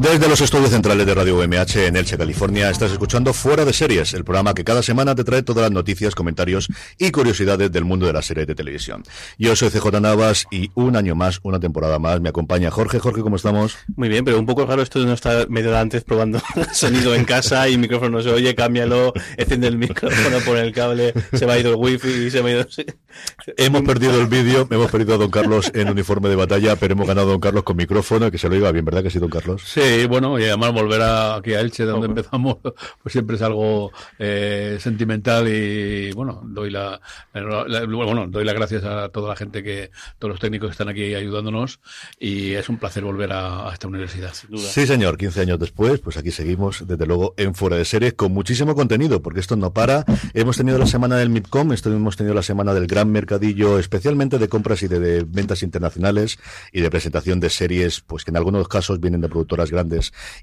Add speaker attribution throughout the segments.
Speaker 1: Desde los estudios centrales de Radio UMH en Elche, California, estás escuchando Fuera de Series, el programa que cada semana te trae todas las noticias, comentarios y curiosidades del mundo de la serie de televisión. Yo soy CJ Navas y un año más, una temporada más, me acompaña Jorge. Jorge, ¿cómo estamos?
Speaker 2: Muy bien, pero un poco raro esto de no estar medio de antes probando sonido en casa y micrófono no se oye, cámbialo, enciende el micrófono, pone el cable, se me ha ido el wifi y se me ha ido...
Speaker 1: Hemos perdido el vídeo, hemos perdido a Don Carlos en uniforme de batalla, pero hemos ganado a Don Carlos con micrófono, que se lo iba bien, ¿verdad que sí, Don Carlos?
Speaker 3: Sí, Sí, bueno, y además volver a, aquí a Elche, donde empezamos, pues siempre es algo eh, sentimental y bueno, doy la, la, bueno, doy las gracias a toda la gente que, todos los técnicos que están aquí ayudándonos y es un placer volver a, a esta universidad, sin duda.
Speaker 1: Sí, señor, 15 años después, pues aquí seguimos, desde luego, en Fuera de Series, con muchísimo contenido, porque esto no para. Hemos tenido la semana del MIPCOM, esto hemos tenido la semana del gran mercadillo, especialmente de compras y de, de ventas internacionales y de presentación de series, pues que en algunos casos vienen de productoras grandes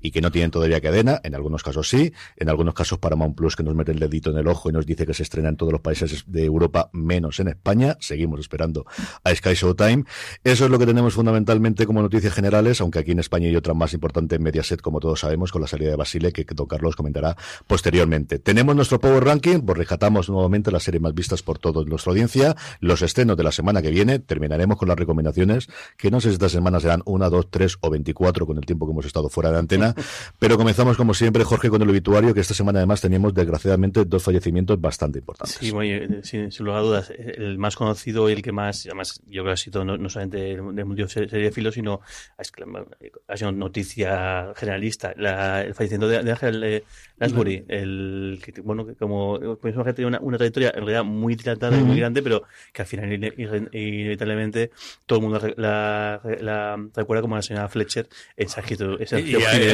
Speaker 1: y que no tienen todavía cadena, en algunos casos sí, en algunos casos Paramount Plus que nos mete el dedito en el ojo y nos dice que se estrena en todos los países de Europa menos en España, seguimos esperando a Sky Showtime. Eso es lo que tenemos fundamentalmente como noticias generales, aunque aquí en España hay otra más importante en Mediaset, como todos sabemos, con la salida de Basile, que Don Carlos comentará posteriormente. Tenemos nuestro Power Ranking, pues rescatamos nuevamente las series más vistas por toda nuestra audiencia, los estrenos de la semana que viene, terminaremos con las recomendaciones, que no sé si estas semanas serán una, dos, tres o veinticuatro con el tiempo que hemos estado fuera de antena. Pero comenzamos, como siempre, Jorge, con el obituario, que esta semana además teníamos, desgraciadamente, dos fallecimientos bastante importantes.
Speaker 2: Sí, muy, sin, sin, lugar a dudas, el más conocido y el que más, además, yo creo que ha sido no, no solamente del mundo serie filo, sino ha sido noticia generalista, la, el fallecimiento de, de Eh, Lansbury, el que, bueno, que como pues, tenía una, una, trayectoria en realidad muy dilatada y muy grande, pero que al final, inevitablemente, todo el mundo la, la, la recuerda como la señora Fletcher en Sargento,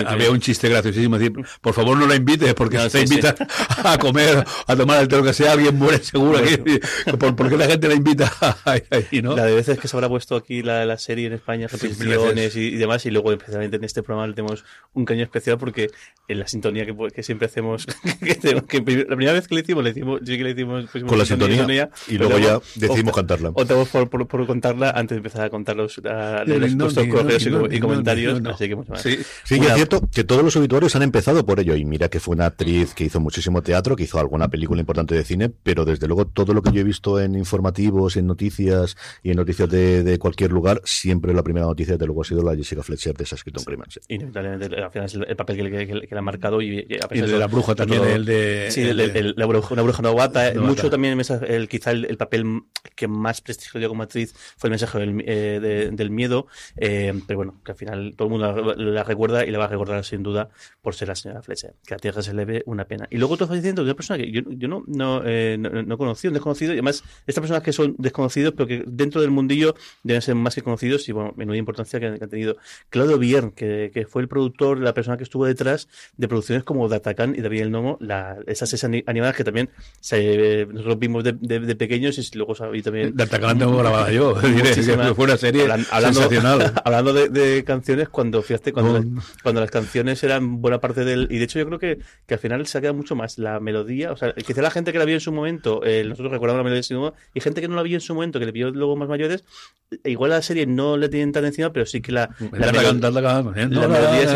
Speaker 3: había un chiste graciosísimo, decir, por favor no la invites, porque no, si te sí, invitan sí. a comer, a tomar el té, lo que sea, alguien muere seguro. Aquí, ¿por, ¿por, qué la gente la invita ahí, no?
Speaker 2: La de veces que se habrá puesto aquí la, la serie en España, repeticiones y, y, demás, y luego especialmente en este programa le tenemos un caño especial porque en la sintonía que, que siempre hacemos, que, que, la primera vez que le hicimos, le hicimos, sí que le hicimos
Speaker 1: pues, con la sintonía, sintonía, y luego ya decidimos cantarla.
Speaker 2: Optamos por, por, por, contarla antes de empezar a contar los, a, los, no, nuestros correos no, y, comentarios, así que mucho más.
Speaker 1: Sí, sí una, es cierto que todos los obituarios han empezado por ello. Y mira que fue una actriz que hizo muchísimo teatro, que hizo alguna película importante de cine, pero desde luego todo lo que yo he visto en informativos, en noticias y en noticias de, de cualquier lugar, siempre la primera noticia, desde luego, ha sido la Jessica Fletcher de Escrito sí, Crimen. Sí.
Speaker 2: Inevitablemente, al final es el, el papel que, que, que, que, le ha marcado. Y, y,
Speaker 3: y el de la bruja también, el de.
Speaker 2: Sí, el, el, el, la bruja, una bruja novata. novata. Mucho también, el, quizá el, papel que más prestigio dio como actriz fue el mensaje del, eh, de, del miedo. Eh, pero bueno, que al final todo el mundo la, la recuerda y la va a recordar sin duda por ser la señora Fletcher, que a tierra se le ve una pena. Y luego otro fallecimiento de una persona que yo, yo no, no, eh, no, no, he conocido, un desconocido, y además estas personas que son desconocidos, pero que dentro del mundillo deben ser más que conocidos y bueno, menuda importancia que, que han tenido. Claudio Biern, que, que, fue el productor, la persona que estuvo detrás de producciones como Y David el Nomo, la, esas, esas animadas que también se, nosotros vimos de, de, de pequeños y luego sabí también.
Speaker 3: Datacan tengo grabada yo, fue una serie
Speaker 2: hablando,
Speaker 3: sensacional.
Speaker 2: hablando de, de, canciones, cuando fíjate, cuando, las, cuando las canciones eran buena parte del. Y de hecho, yo creo que, que al final se ha quedado mucho más la melodía. O sea, quizá la gente que la vio en su momento, eh, nosotros recordamos la melodía de Sinuma, y gente que no la vio en su momento, que le vio luego más mayores, igual a la serie no le tienen tan encima, pero sí que la. La,
Speaker 3: la,
Speaker 2: melodía es.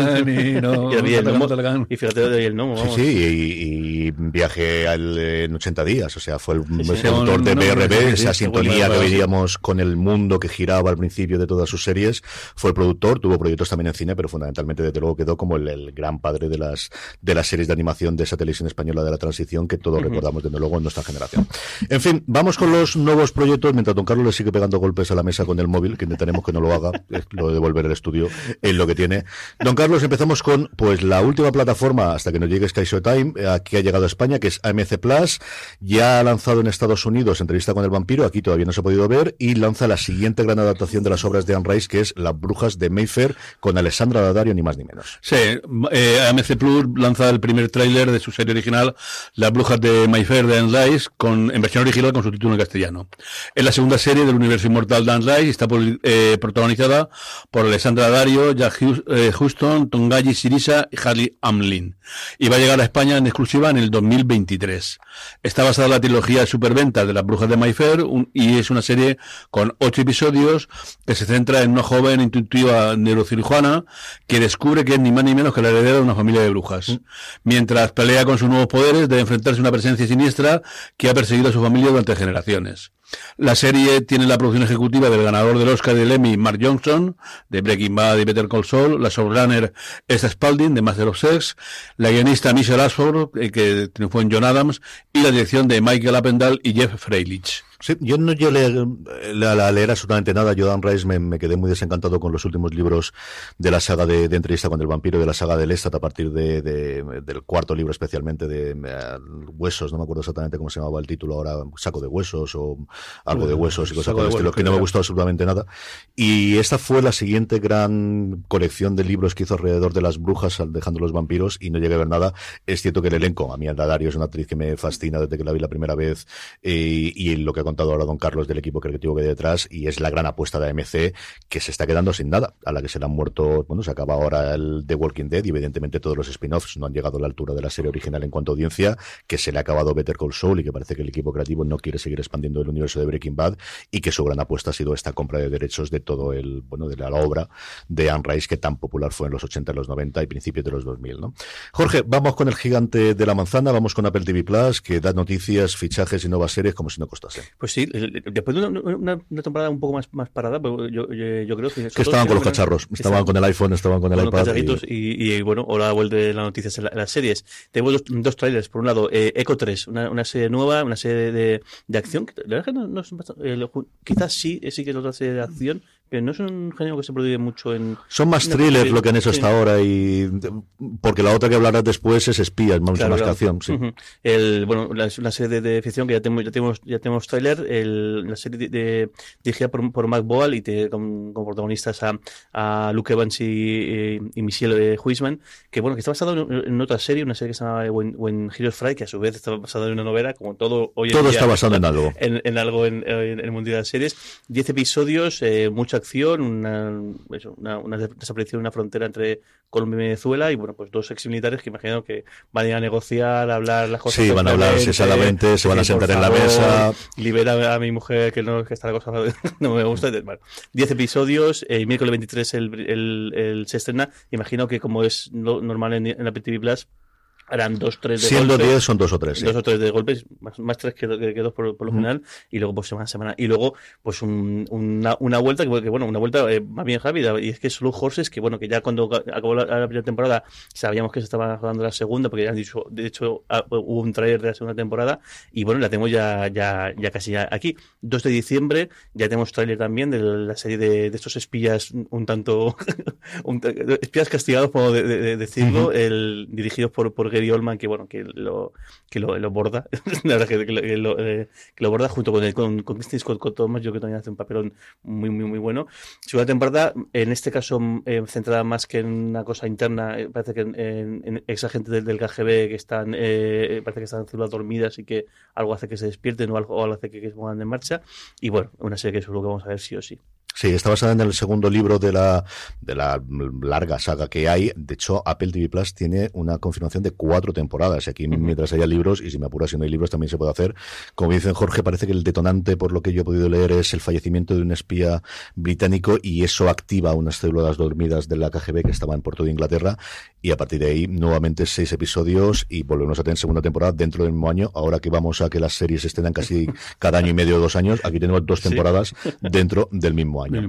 Speaker 2: Y fíjate de el gnomo.
Speaker 1: Vamos. Sí, sí, y, y viaje al, en 80 días. O sea, fue el, sí, sí, autor no, de BRB, no, esa sintonía que veíamos con el mundo que giraba al principio de todas sus series. Fue el productor, tuvo proyectos también en cine, pero fundamentalmente, desde luego, quedó como el, el gran padre de las, de las series de animación de esa televisión española de la transición que todos uh -huh. recordamos, desde luego, en nuestra generación. En fin, vamos con los nuevos proyectos, mientras Don Carlos le sigue pegando golpes a la mesa con el móvil, que intentaremos que no lo haga, lo de devolver el estudio en lo que tiene. Don Carlos, empezamos con pues la última plataforma hasta que nos llegue Sky Time, aquí ha llegado a España, que es AMC Plus, ya ha lanzado en Estados Unidos entrevista con el vampiro, aquí todavía no se ha podido ver, y lanza la siguiente gran adaptación de las obras de Anne Rice, que es Las Brujas de Mayfair, con Alessandra Daddario, ni más ni menos.
Speaker 3: Sí, eh, AMC Plus lanza el primer tráiler de su serie original, Las Brujas de Mayfair de Anne Rice, con, en versión original con su título en castellano. Es la segunda serie del universo inmortal de Anne Rice está eh, protagonizada por Alessandra Dario, Jack eh, Houston, Tongayi Sirisa y Harley Amlin. Y va a llegar a España en exclusiva en el 2023. Está basada en la trilogía de superventas de las brujas de Mayfair y es una serie con ocho episodios que se centra en una joven intuitiva neurocirujana que descubre que es ni más ni menos que la heredera de una familia de brujas. Mm. Mientras pelea con sus nuevos poderes, debe enfrentarse a una presencia siniestra que ha perseguido a su familia durante generaciones. La serie tiene la producción ejecutiva del ganador del Oscar del Emmy, Mark Johnson, de Breaking Bad y Better Call Saul, la showrunner Esther Spalding, de Master of Sex, la guionista Michelle Ashford, eh, que triunfó en John Adams, y la dirección de Michael Appendal y Jeff Freilich.
Speaker 1: Sí, yo no yo leer, la, leer absolutamente nada. Yo, Dan Rice, me, quedé muy desencantado con los últimos libros de la saga de, entrevista con el vampiro, de la saga del Lestat, a partir de, del cuarto libro especialmente, de eh, Huesos, no me acuerdo exactamente cómo se llamaba el título ahora, Saco de Huesos o algo de Huesos y cosas por el estilo, que no me gustó absolutamente nada. Y esta fue la siguiente gran colección de libros que hizo alrededor de las brujas, dejando los vampiros, y no llegué a ver nada. Es cierto que el elenco, a mí Alda Dario es una actriz que me fascina desde que la vi la primera vez, eh, y lo que contado ahora don Carlos del equipo creativo que hay detrás y es la gran apuesta de AMC que se está quedando sin nada, a la que se le han muerto, bueno, se acaba ahora el The Walking Dead y evidentemente todos los spin-offs no han llegado a la altura de la serie original en cuanto a audiencia, que se le ha acabado Better Call Saul y que parece que el equipo creativo no quiere seguir expandiendo el universo de Breaking Bad y que su gran apuesta ha sido esta compra de derechos de todo el, bueno, de la, obra de Anne Rice que tan popular fue en los 80, los 90 y principios de los 2000, ¿no? Jorge, vamos con el gigante de la manzana, vamos con Apple TV Plus, que da noticias, fichajes y nuevas series como si no costase.
Speaker 2: Pues sí, después de una, temporada un poco más, más parada, yo, yo, creo que...
Speaker 1: Que estaban con los cacharros, estaban con el iPhone, estaban con el iPad.
Speaker 2: Y... Y, bueno, ahora vuelve la noticia en, las series. Tengo dos, dos trailers. Por un lado, eh, Echo 3, una, una, serie nueva, una serie de, de acción. La verdad que no, no es bastante, eh, quizás sí, sí que es otra serie de acción, que no es un género que se produce mucho en...
Speaker 1: Son más thrillers lo que han hecho hasta ahora y... Porque la otra que hablarás después es espías, más, más que acción, sí.
Speaker 2: el, bueno, es una serie de, ficción que ya tenemos, ya tenemos, ya tenemos trailer, el, la serie de, dirigida por, por Mark Boal y te, con, protagonistas a, a Luke Evans y, y Michelle Huisman, que bueno, que está basado en, otra serie, una serie que se llama When, Heroes Fry, que a su vez está basada en una novela, como todo hoy en
Speaker 1: Todo está basado en algo.
Speaker 2: En, en algo en, el mundo de las series. Diez episodios, eh, mucha acción, una, una, una, desaparición en una frontera entre Colombia y Venezuela y bueno, pues dos exmilitares que imagino que van a ir a negociar, a hablar las cosas.
Speaker 1: Sí, van a hablar sesadamente, se van a sentar en la mesa.
Speaker 2: Libera a mi mujer que no que está la cosa no me gusta. Bueno, diez episodios, y miércoles 23 el, el, el, se estrena. Imagino que como es normal en, en Apple TV Plus, harán dos, tres
Speaker 1: de Siendo diez son dos o tres.
Speaker 2: Dos o tres de golpes, más, más tres que, dos por, lo general, y luego pues semana a semana. Y luego, pues una, una vuelta, que, bueno, una vuelta eh, más bien rápida, y es que solo Horses, que bueno, que ya cuando acabó la, primera temporada sabíamos que se estaba jugando la segunda, porque ya han dicho, de hecho ah, hubo un trailer de la segunda temporada, y bueno, la tenemos ya, ya, ya casi aquí. 2 de diciembre, ya tenemos trailer también de la serie de, estos espías un tanto, espías castigados, como de, decirlo, el, dirigidos por, por Gary Oldman, que bueno, que lo, que lo, lo borda, la verdad que, que, lo, eh, que, lo, borda junto con, el, con, con Scott Thomas, yo que también hace un papelón muy, muy, muy bueno. Segunda temporada, en este caso eh, centrada más que en una cosa interna, eh, parece que en, en, esa gente del, del KGB que están, eh, parece que están en células dormidas y que algo hace que se despierten o algo, o algo hace que, que se pongan en marcha. Y bueno, una serie que seguro que vamos a ver sí o sí.
Speaker 1: Sí, está basada en el segundo libro de la, de la larga saga que hay. De hecho, Apple TV Plus tiene una confirmación de cuatro temporadas. Y aquí, mientras haya libros, y si me apuras si no hay libros, también se puede hacer. Como dicen Jorge, parece que el detonante, por lo que yo he podido leer, es el fallecimiento de un espía británico y eso activa unas células dormidas de la KGB que estaban por toda Inglaterra. Y a partir de ahí, nuevamente seis episodios y volvemos a tener segunda temporada dentro del mismo año. Ahora que vamos a que las series estén casi cada año y medio o dos años, aquí tenemos dos temporadas dentro del mismo año. Año.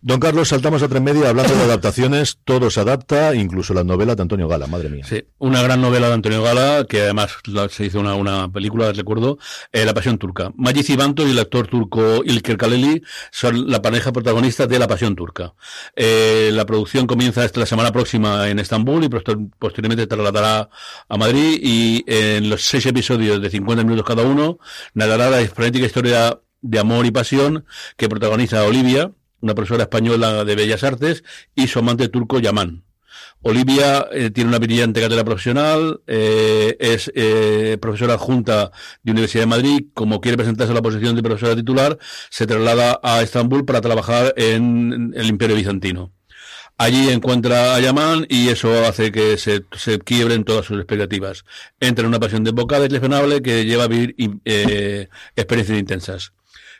Speaker 1: Don Carlos, saltamos a tres media hablando de adaptaciones. Todo se adapta, incluso la novela de Antonio Gala, madre mía.
Speaker 3: Sí, una gran novela de Antonio Gala, que además se hizo una, una película, recuerdo, eh, La Pasión Turca. Maggi Cibanto y el actor turco Ilker Kaleli son la pareja protagonista de La Pasión Turca. Eh, la producción comienza esta la semana próxima en Estambul y posteriormente trasladará a Madrid y en los seis episodios de 50 minutos cada uno narrará la frenética historia de amor y pasión que protagoniza Olivia, una profesora española de Bellas Artes, y su amante turco Yaman. Olivia eh, tiene una brillante carrera profesional, eh, es eh, profesora adjunta de Universidad de Madrid. Como quiere presentarse a la posición de profesora titular, se traslada a Estambul para trabajar en el Imperio Bizantino. Allí encuentra a Yaman y eso hace que se, se quiebren todas sus expectativas. Entra en una pasión desbocada y que lleva a vivir experiencias intensas.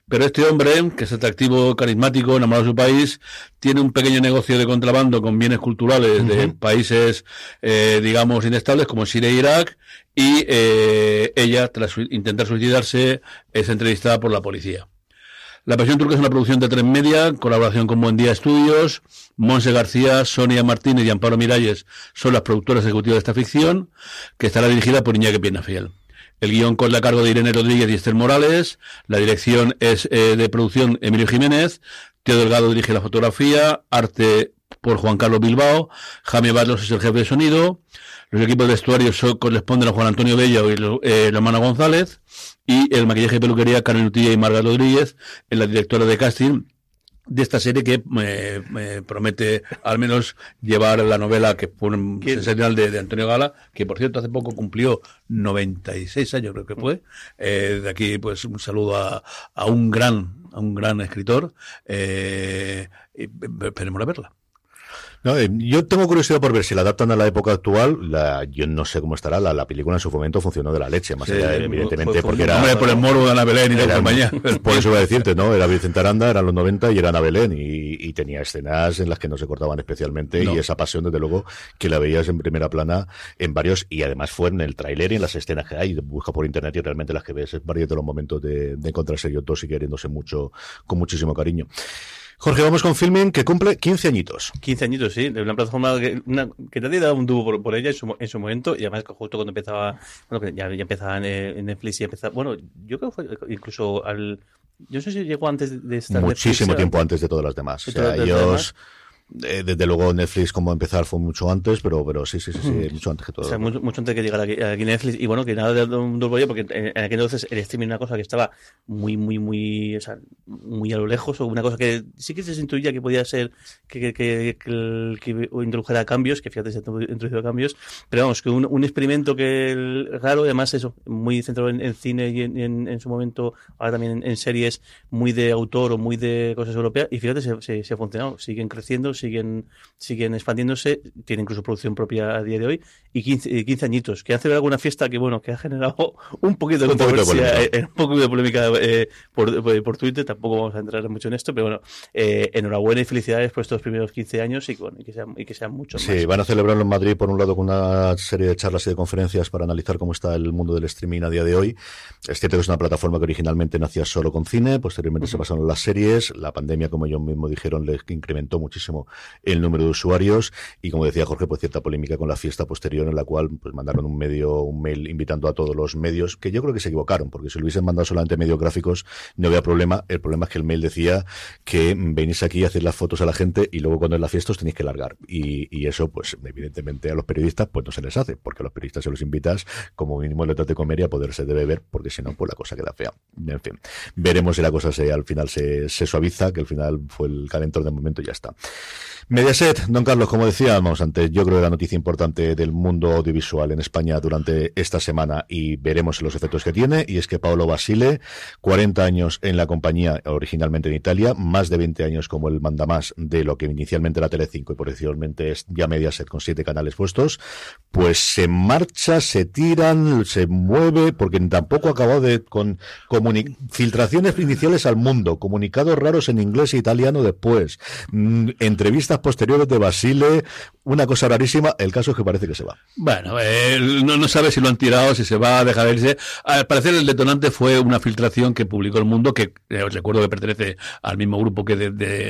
Speaker 3: Pero este hombre, que es atractivo, carismático, enamorado de su país, tiene un pequeño negocio de contrabando con bienes culturales de países, eh, digamos, inestables como Siria e Irak, y eh, ella, tras intentar suicidarse, es entrevistada por la policía. La Pasión Turca es una producción de tres media, colaboración con Buen Día Estudios. Monse García, Sonia Martínez y Amparo Miralles son las productoras ejecutivas de esta ficción, que estará dirigida por Iñaki Pienafiel. El guion con la cargo de Irene Rodríguez y Esther Morales. La dirección es eh, de producción Emilio Jiménez. Teo Delgado dirige la fotografía. Arte por Juan Carlos Bilbao. Jaime Barros es el jefe de sonido. Los equipos de vestuario corresponden a Juan Antonio Bello y eh, la hermana González. Y el maquillaje y peluquería, Carmen Utilla y Marga Rodríguez, en la directora de casting, de esta serie que me, promete al menos llevar la novela que fue un sensacional de, Antonio Gala, que por cierto hace poco cumplió 96 años creo que fue. Eh, de aquí pues un saludo a, a un gran a un gran escritor. Eh, y, esperemos a verla.
Speaker 1: No, eh, yo tengo curiosidad por ver si la adaptan a la época actual. La, yo no sé cómo estará. La, la, película en su momento funcionó de la leche, más allá, evidentemente, porque era.
Speaker 3: Hombre, por el morbo de Ana Belén y de compañía.
Speaker 1: Por eso iba a decirte, ¿no? Era Vicente Aranda, eran los 90 y era Ana Belén. Y, y tenía escenas en las que no se cortaban especialmente. Y esa pasión, desde luego, que la veías en primera plana en varios. Y además fue en el tráiler y en las escenas que hay. Busca por internet y realmente las que ves es varios de los momentos de, de encontrarse ellos dos y queriéndose mucho, con muchísimo cariño. Jorge, vamos con Filming, que cumple 15 añitos.
Speaker 2: 15 añitos, sí, de una plataforma que, una, que nadie daba un tubo por, ella en su, en su, momento, y además justo cuando empezaba, bueno, que ya, ya empezaba en, Netflix y empezaba, bueno, yo creo que fue incluso al, yo no sé si llegó antes de estar
Speaker 1: Muchísimo tiempo antes de todas las demás. O sea, ellos... Eh, desde luego Netflix como empezar fue mucho antes, pero pero sí, sí, sí, sí hmm. mucho antes que todo.
Speaker 2: O sea, mucho, mucho antes que llegara aquí, aquí, Netflix. Y bueno, que nada de un bollo, porque en, aquel entonces el streaming era una cosa que estaba muy, muy, muy, o sea, muy a lo lejos, o una cosa que sí que se intuía que podía ser que, que, que, que, introdujera cambios, que fíjate, se ha introducido cambios, pero vamos, que un, un experimento que raro, además eso, muy centrado en, cine y en, en, su momento, ahora también en, series muy de autor o muy de cosas europeas, y fíjate, se, se, se ha funcionado, siguen creciendo, siguen, siguen expandiéndose, tiene incluso producción propia a día de hoy, y 15, 15 añitos, que celebrado alguna fiesta que, bueno, que ha generado un poquito de controversia, eh, un poco de polémica eh, por, por, Twitter, tampoco vamos a entrar mucho en esto, pero bueno, eh, enhorabuena y felicidades por estos primeros 15 años y, bueno, y que, sean, y que sean muchos
Speaker 1: Sí, van a celebrarlo en Madrid, por un lado, con una serie de charlas y de conferencias para analizar cómo está el mundo del streaming a día de hoy. Es cierto que es una plataforma que originalmente nacía solo con cine, posteriormente se pasaron las series, la pandemia, como ellos mismos dijeron, les incrementó muchísimo el número de usuarios y como decía Jorge, pues cierta polémica con la fiesta posterior en la cual pues mandaron un medio, un mail invitando a todos los medios, que yo creo que se equivocaron, porque si lo hubiesen mandado solamente medios gráficos no había problema. El problema es que el mail decía que venís aquí a hacer las fotos a la gente y luego cuando es la fiesta os tenéis que largar. Y, eso, pues evidentemente a los periodistas pues no se les hace, porque a los periodistas se los invitas como mínimo letras de comer y a poder se debe ver, porque si no, pues la cosa queda fea. En fin, veremos si la cosa se, al final se, se suaviza, que al final fue el calentor de momento y ya está. Mediaset, don Carlos, como decíamos antes, yo creo que la noticia importante del mundo audiovisual en España durante esta semana y veremos los efectos que tiene, y es que Paolo Basile, 40 años en la compañía, originalmente en Italia, más de 20 años como el mandamás de lo que inicialmente era Telecinco y posteriormente es ya Mediaset con siete canales puestos, pues se marcha, se tiran, se mueve, porque tampoco ha acabado de con filtraciones iniciales al mundo, comunicados raros en inglés e italiano después, mm, entre entrevistas posteriores de Basile, una cosa rarísima, el caso es que parece que se va.
Speaker 3: Bueno, no, no sabe si lo han tirado, si se va a dejar irse. Al parecer el detonante fue una filtración que publicó El Mundo, que eh, recuerdo que pertenece al mismo grupo que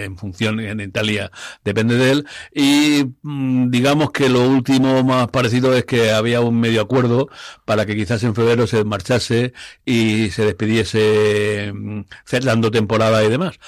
Speaker 3: en función en Italia depende de él. Y mm, digamos que lo último más parecido es que había un medio acuerdo para que quizás en febrero se marchase y se despidiese mm, dando temporada y demás.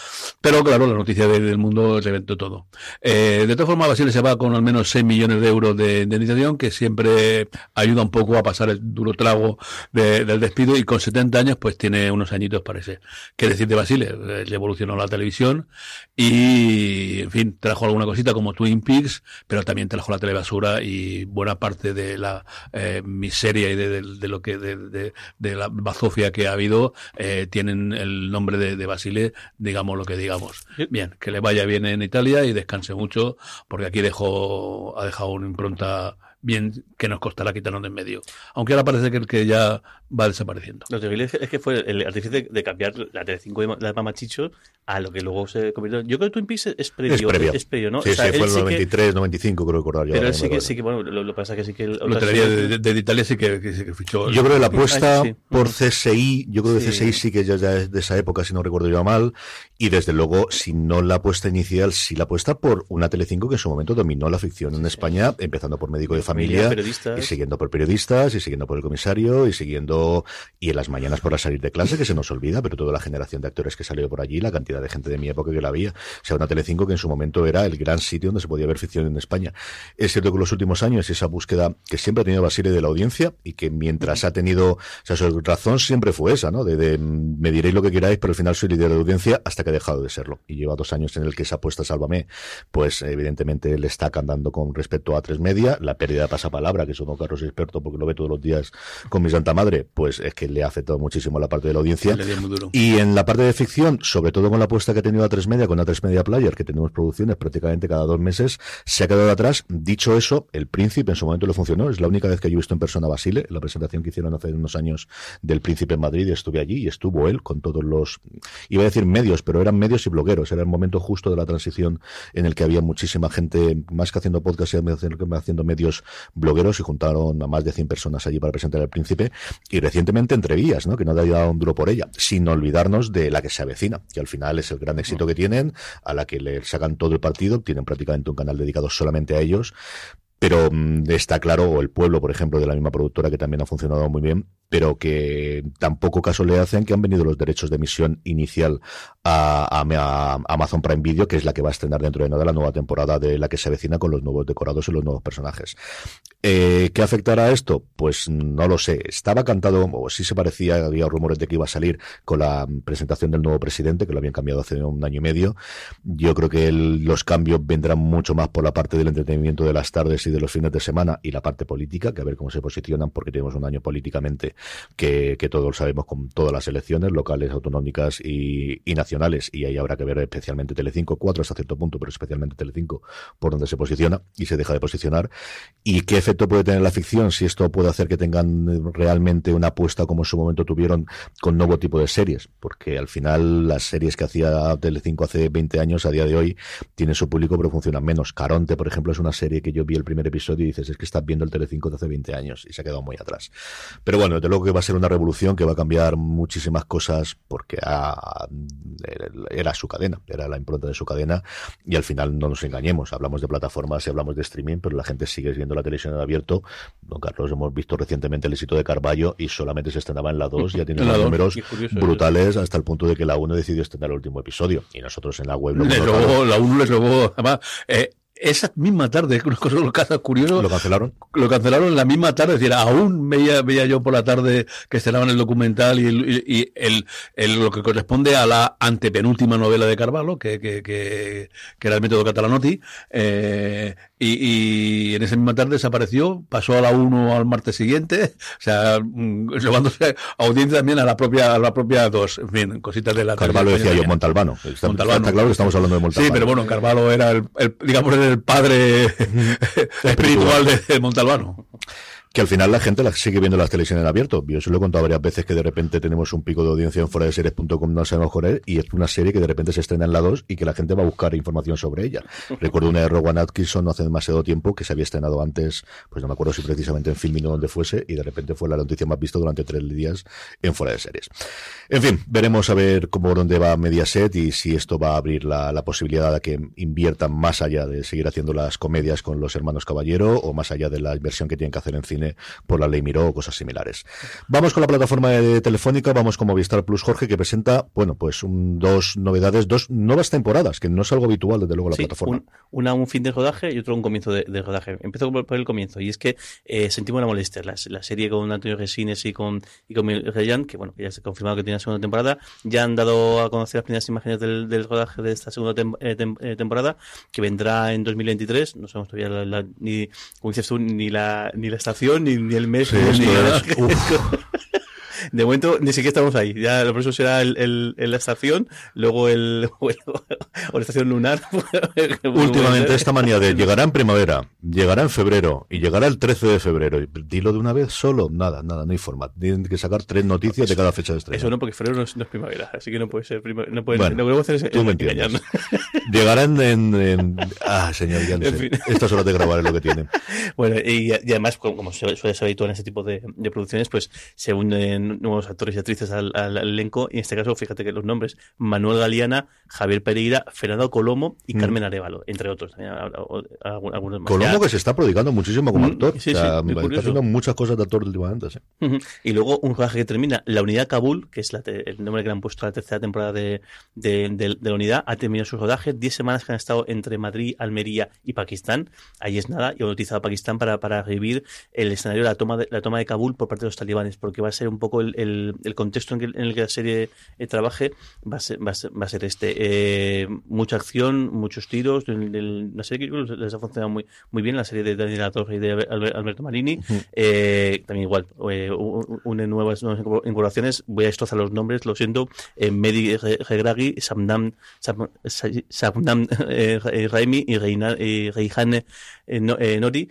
Speaker 3: Pero claro, la noticia del mundo reventó todo. Eh, de todas formas, Basile se va con al menos 6 millones de euros de indemnización, que siempre ayuda un poco a pasar el duro trago del despido y con 70 años pues tiene unos añitos parece. ¿Qué decir de Basile? Le evolucionó la televisión y, en fin, trajo alguna cosita como Twin Peaks, pero también trajo la telebasura y buena parte de la eh, miseria y de, lo que de, la bazofia que ha habido eh, tienen el nombre de, Basile, digamos lo que digamos. Bien, que le vaya bien en Italia y descanse mucho, porque aquí dejó, ha dejado una impronta bien que nos costará quitarnos de en medio. Aunque ahora parece que, que ya va desapareciendo.
Speaker 2: Lo terrible es que fue el artífice de, cambiar la Telecinco de la Mamachicho a lo que luego se convirtió. Yo creo que Twin Peaks es previo,
Speaker 1: es previo,
Speaker 2: ¿no?
Speaker 1: Sí, sí, fue en el 93, 95, creo recordar.
Speaker 2: Pero él sí que, sí que, bueno, lo, pasa que sí que...
Speaker 3: Lo traería de, de, Italia sí que, que, fichó.
Speaker 1: Yo creo que la apuesta por CSI, yo creo que CSI sí que ya, ya, es de esa época, si no recuerdo yo mal, y desde luego, si no la apuesta inicial, sí la apuesta por una Telecinco que en su momento dominó la ficción en España, empezando por Médico de Familia, y siguiendo por periodistas, y siguiendo por el comisario, y siguiendo... Y las mañanas por salir de clase, que se nos olvida, pero toda la generación de actores que salió por allí, la cantidad de gente de mi época que la había. O sea, una Telecinco que en su momento era el gran sitio donde se podía ver ficción en España. Es cierto que en los últimos años esa búsqueda que siempre ha tenido Basile de la audiencia y que mientras ha tenido, o sea, su razón siempre fue esa, ¿no? De, me diréis lo que queráis, pero al final soy líder de audiencia hasta que ha dejado de serlo. Y lleva dos años en el que esa apuesta Sálvame, pues evidentemente le está cantando con respecto a tres media. La pérdida de pasapalabra, que uno Carlos experto porque lo ve todos los días con mi santa madre, pues es que le ha afectado muchísimo la parte de la audiencia. Y en la parte de ficción, sobre todo con la apuesta que ha tenido a tres media, con a tres media player, que tenemos producciones prácticamente cada dos meses, se ha quedado atrás. Dicho eso, el príncipe en su momento le funcionó. Es la única vez que yo he visto en persona a Basile, la presentación que hicieron hace unos años del príncipe en Madrid, estuve allí y estuvo él con todos los, iba a decir medios, pero eran medios y blogueros. Era el momento justo de la transición en el que había muchísima gente, más que haciendo podcast y haciendo medios blogueros y juntaron a más de 100 personas allí para presentar al príncipe. Y recientemente entrevías, ¿no? Que no ha dado un duro por ella, sin olvidarnos de la que se avecina, que al final es el gran éxito que tienen, a la que le sacan todo el partido, tienen prácticamente un canal dedicado solamente a ellos, pero mm, está claro, o el pueblo, por ejemplo, de la misma productora que también ha funcionado muy bien, pero que tampoco caso le hacen que han venido los derechos de emisión inicial a, Amazon Prime Video, que es la que va a estrenar dentro de nada la nueva temporada de la que se avecina con los nuevos decorados y los nuevos personajes. Eh, ¿Qué afectará a esto? Pues no lo sé. Estaba cantado, o sí se parecía, había rumores de que iba a salir con la presentación del nuevo presidente, que lo habían cambiado hace un año y medio. Yo creo que los cambios vendrán mucho más por la parte del entretenimiento de las tardes y de los fines de semana y la parte política, que a ver cómo se posicionan, porque tenemos un año políticamente que, que todos sabemos con todas las elecciones locales, autonómicas y, nacionales, y ahí habrá que ver especialmente Telecinco, 4 hasta cierto punto, pero especialmente Telecinco, por donde se posiciona y se deja de posicionar, y qué efecto puede tener la ficción, si esto puede hacer que tengan realmente una apuesta como en su momento tuvieron con nuevo tipo de series, porque al final las series que hacía Telecinco hace 20 años, a día de hoy, tienen su público pero funcionan menos. Caronte, por ejemplo, es una serie que yo vi el primer episodio y dices, es que estás viendo el Telecinco de hace 20 años y se ha quedado muy atrás. Pero bueno, de luego que va a ser una revolución que va a cambiar muchísimas cosas porque era su cadena, era la impronta de su cadena y al final no nos engañemos, hablamos de plataformas y hablamos de streaming, pero la gente sigue viendo la televisión en abierto. Don Carlos, hemos visto recientemente el éxito de Carballo y solamente se estrenaba en la 2, ya tiene unos números brutales hasta el punto de que la 1 decidió estrenar el último episodio. Y nosotros en la web...
Speaker 3: Le robó, la 1 le robó, además, eh, esa misma tarde, una cosa, lo casos curioso.
Speaker 1: ¿Lo cancelaron?
Speaker 3: Lo cancelaron la misma tarde, es decir, aún veía, veía yo por la tarde que estrenaban el documental y, el, y el, el, lo que corresponde a la antepenúltima novela de Carvalho, que, que, que, que era el método Catalanotti, eh, y, y, en esa misma tarde desapareció, pasó a la 1 al martes siguiente, o sea, mm, llevándose audiencia también a la propia a la propia 2, en fin, cositas de la
Speaker 1: Carvalho decía yo, Montalbano. Está, Montalbano. Está claro que estamos hablando de Montalbano.
Speaker 3: Sí, pero bueno, Carvalho era el, el digamos, el padre espiritual de, Montalbano.
Speaker 1: Que al final la gente la sigue viendo las televisiones en abierto. Yo se lo he contado varias veces que de repente tenemos un pico de audiencia en fuera de series.com, no sabemos joder, y es una serie que de repente se estrena en la 2 y que la gente va a buscar información sobre ella. Recuerdo una de Rowan Atkinson no hace demasiado tiempo que se había estrenado antes, pues no me acuerdo si precisamente en Filming o donde fuese, y de repente fue la noticia más vista durante tres días en fuera de series. En fin, veremos a ver cómo dónde va Mediaset y si esto va a abrir la, la posibilidad de que inviertan más allá de seguir haciendo las comedias con los hermanos Caballero o más allá de la inversión que tienen que hacer en cine por la ley Miró o cosas similares. Vamos con la plataforma de Telefónica, vamos con Movistar Plus Jorge, que presenta, bueno, pues un, dos novedades, dos nuevas temporadas, que no es algo habitual desde luego la
Speaker 2: Sí,
Speaker 1: plataforma.
Speaker 2: un- una un fin de rodaje y otro un comienzo de, de rodaje. Empiezo por, por el comienzo y es que eh, sentimos una molestia. La, la serie con Antonio Resines y con, y con Reyán, que bueno, ya se ha confirmado que tiene la segunda temporada, ya han dado a conocer las primeras imágenes del, del rodaje de esta segunda tem- eh, tem- eh, temporada, que vendrá en 2023. No sabemos todavía la- la- ni, como dices tú, ni la, ni la estación, ni, ni el mes,
Speaker 1: Sí,
Speaker 2: ni,
Speaker 1: esto
Speaker 2: ni-
Speaker 1: es- uf.
Speaker 2: De momento ni siquiera estamos ahí. Ya lo próximo será el, el- el- la estación, luego el o, el- o la estación lunar.
Speaker 1: Últimamente esta manía de llegará en primavera, llegará en febrero y llegará el 13 de febrero. Dilo de una vez solo, nada, nada, no hay forma. Tienen que sacar tres noticias de cada fecha de estreno.
Speaker 2: Eso no, porque febrero no es, no es primavera, así que no puede ser primavera. No puede,
Speaker 1: Bueno,
Speaker 2: podemos hacer
Speaker 1: tú me entiendes. Llegarán en, en- Ah, señor, ya no
Speaker 2: En
Speaker 1: sé.
Speaker 2: fin.
Speaker 1: Estas horas de grabar es lo que tienen.
Speaker 2: Bueno, y, y además, como, como suele suele ser habitual en este tipo de, de producciones, pues se unen nuevos actores y actrices al, al- al elenco. Y en este caso, fíjate que los nombres: Manuel Galeana, Javier Pereira, Fernando Colomo y
Speaker 1: Mm.
Speaker 2: Carmen Arevalo, entre otros. También habrá- o- algún- algunos más.
Speaker 1: Colombo
Speaker 2: Ya-
Speaker 1: que se está prodigando muchísimo como
Speaker 2: Mm,
Speaker 1: actor.
Speaker 2: sí,
Speaker 1: o sea,
Speaker 2: sí,
Speaker 1: está haciendo muchas cosas de actor últimamente. sí.
Speaker 2: Ujú. Y luego un rodaje que termina, la unidad Kabul, que es la te- el nombre que le han puesto a la tercera temporada de, de, de- de la unidad, ha terminado su rodaje. Diez semanas que han estado entre Madrid, Almería y Pakistán. Ahí es nada, y han utilizado a Pakistán para, para revivir el escenario de la toma de la toma de Kabul por parte de los talibanes, porque va a ser un poco el, el- el contexto en, que- en el que la serie eh, trabaje, va a ser, va a ser, va a ser este. Eh, mucha acción, muchos tiros. la serie que les ha funcionado muy, muy bien, la serie de Daniel La Torre y de Alber- Alberto Marini. Eh, también igual, eh, une nuevas, nuevas incorporaciones. Voy a destrozar los nombres, lo siento. Eh, Mehdi Re- Regragui, Samnam, Sam- Sa- Samnam Ra- Raimi y Reina, y Reihane No- Nori.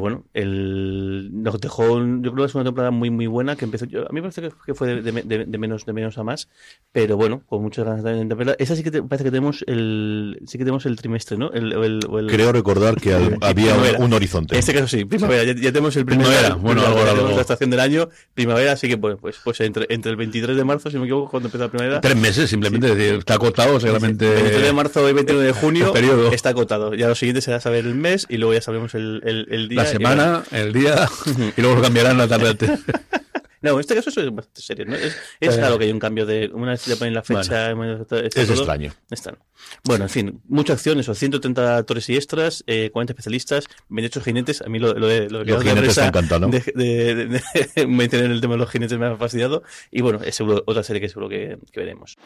Speaker 2: Bueno, el, nos dejó, yo creo que es una temporada muy muy buena que yo- a mí me parece que, fue de, de- menos de menos a más, pero bueno, con muchas ganas también de verla. Esa sí que te- parece que tenemos el, sí que tenemos el trimestre, ¿no? El, el- el-
Speaker 1: Creo recordar que al- había
Speaker 2: Primavera.
Speaker 1: un, horizonte.
Speaker 2: en este caso sí, primavera. Ya, ya tenemos el
Speaker 3: Primavera,
Speaker 2: primavera.
Speaker 3: bueno, algo, algo.
Speaker 2: la estación del año, primavera, así que bueno, pues, pues entre, entre el 23 de marzo, si me equivoco, cuando empieza la primavera.
Speaker 3: Tres meses, simplemente, es decir, está acotado, seguramente.
Speaker 2: 23 de marzo y 29 de junio
Speaker 3: el periodo.
Speaker 2: está acotado. Ya lo siguiente será saber el mes y luego ya sabemos el, el, el día.
Speaker 3: La
Speaker 2: y
Speaker 3: semana, el día, y luego lo cambiarán la tarde.
Speaker 2: No, en este caso es bastante serio, ¿no? Es, es claro que hay un cambio de. Una vez ya ponen la fecha. está- está
Speaker 1: Es
Speaker 2: todo,
Speaker 1: extraño.
Speaker 2: Bueno, en fin, mucha acción, eso. 130 actores y extras, eh, 40 especialistas, 28 jinetes. A mí lo, lo de. Lo de que
Speaker 1: Los jinetes te encantan, ¿no?
Speaker 2: De, de, de- mencionar el tema de los jinetes me ha fastidiado. Y bueno, es seguro, otra serie que seguro que, que veremos.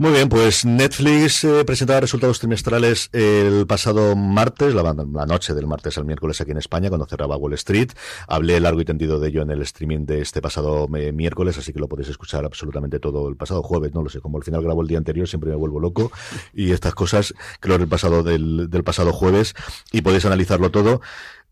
Speaker 1: Muy bien, pues Netflix eh, presentaba resultados trimestrales el pasado martes, la, la noche del martes al miércoles aquí en España, cuando cerraba Wall Street. Hablé largo y tendido de ello en el streaming de este pasado eh, miércoles, así que lo podéis escuchar absolutamente todo el pasado jueves, no lo sé, como al final grabo el día anterior siempre me vuelvo loco y estas cosas, creo el pasado del, del pasado jueves y podéis analizarlo todo.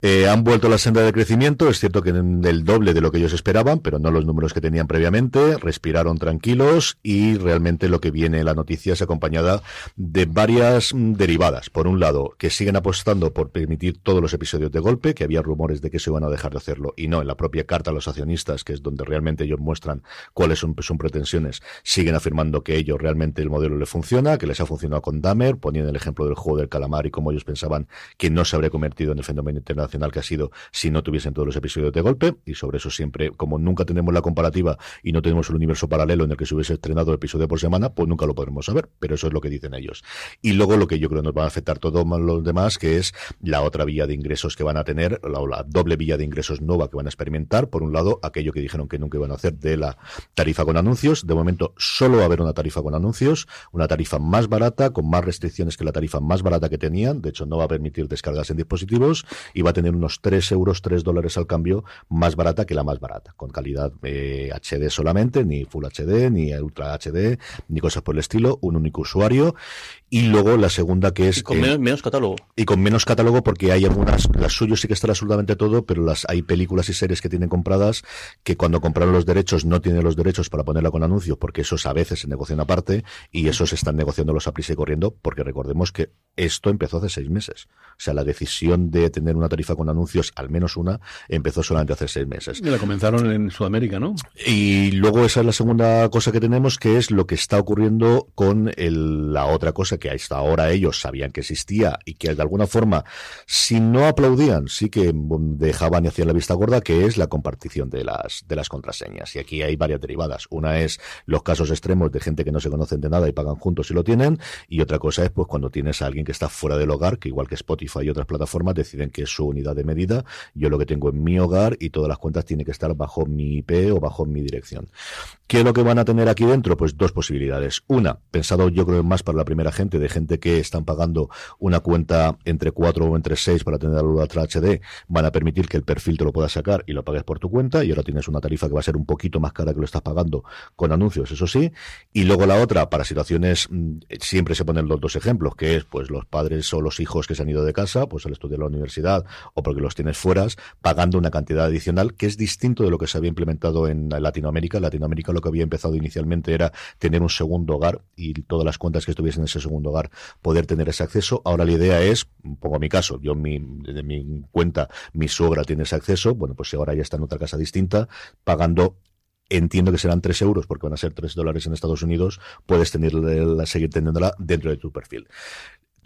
Speaker 1: Eh, han vuelto a la senda de crecimiento, es cierto que en el doble de lo que ellos esperaban, pero no los números que tenían previamente, respiraron tranquilos y realmente lo que viene la noticia es acompañada de varias mm, derivadas. Por un lado, que siguen apostando por permitir todos los episodios de golpe, que había rumores de que se iban a dejar de hacerlo y no, en la propia carta a los accionistas, que es donde realmente ellos muestran cuáles son sus pretensiones, siguen afirmando que ellos realmente el modelo les funciona, que les ha funcionado con Dahmer, poniendo el ejemplo del juego del calamar y cómo ellos pensaban que no se habría convertido en el fenómeno internacional que ha sido si no tuviesen todos los episodios de golpe y sobre eso siempre, como nunca tenemos la comparativa y no tenemos el universo paralelo en el que se hubiese estrenado episodio por semana, pues nunca lo podremos saber, pero eso es lo que dicen ellos. Y luego lo que yo creo nos va a afectar todo más los demás, que es la otra vía de ingresos que van a tener, la, la doble vía de ingresos nueva que van a experimentar. Por un lado, aquello que dijeron que nunca iban a hacer de la tarifa con anuncios. De momento, solo va a haber una tarifa con anuncios, una tarifa más barata, con más restricciones que la tarifa más barata que tenían. De hecho, no va a permitir descargas en dispositivos y va a tener unos 3 euros, 3 dólares al cambio más barata que la más barata, con calidad HD eh, solamente, ni Full HD, ni Ultra HD, ni cosas por el estilo, un único usuario. Y luego la segunda que es...
Speaker 2: Y con menos, catálogo.
Speaker 1: Y con menos catálogo porque hay algunas, las suyos sí que están absolutamente todo, pero las hay películas y series que tienen compradas que cuando compraron los derechos no tienen los derechos para ponerla con anuncios porque esos a veces se negocian aparte y esos están negociando los a prisa y corriendo porque recordemos que esto empezó hace seis meses. O sea, la decisión de tener una tarifa con anuncios, al menos una, empezó solamente hace seis meses.
Speaker 3: Y la comenzaron en Sudamérica, ¿no?
Speaker 1: Y luego esa es la segunda cosa que tenemos, que es lo que está ocurriendo con la otra cosa que hasta ahora ellos sabían que existía y que de alguna forma, si no aplaudían, sí que dejaban y hacían la vista gorda, que es la compartición de las, de las contraseñas. Y aquí hay varias derivadas. Una es los casos extremos de gente que no se conocen de nada y pagan juntos si lo tienen. Y otra cosa es pues cuando tienes a alguien que está fuera del hogar, que igual que Spotify y otras plataformas deciden que es su unidad de medida, yo lo que tengo en mi hogar y todas las cuentas tienen que estar bajo mi IP o bajo mi dirección. ¿Qué es lo que van a tener aquí dentro? Pues dos posibilidades. Una, pensado yo creo más para la primera gente, de gente que están pagando una cuenta entre 4 o entre 6 para tener la Ultra HD, van a permitir que el perfil te lo puedas sacar y lo pagues por tu cuenta y ahora tienes una tarifa que va a ser un poquito más cara que lo estás pagando con anuncios, eso sí. Y luego la otra, para situaciones, mm, siempre se ponen los dos ejemplos, que es pues los padres o los hijos que se han ido de casa, pues al estudio de la universidad o porque los tienes fuera, pagando una cantidad adicional que es distinto de lo que se había implementado en Latinoamérica. Latinoamérica lo que había empezado inicialmente era tener un segundo hogar y todas las cuentas que estuviesen en ese segundo hogar poder tener ese acceso. Ahora la idea es, pongo mi caso, yo mi, de mi cuenta, mi suegra tiene ese acceso, bueno, pues si ahora ya está en otra casa distinta, pagando entiendo que serán 3 euros porque van a ser 3 dólares en Estados Unidos, puedes tenerla, seguir teniéndola dentro de tu perfil.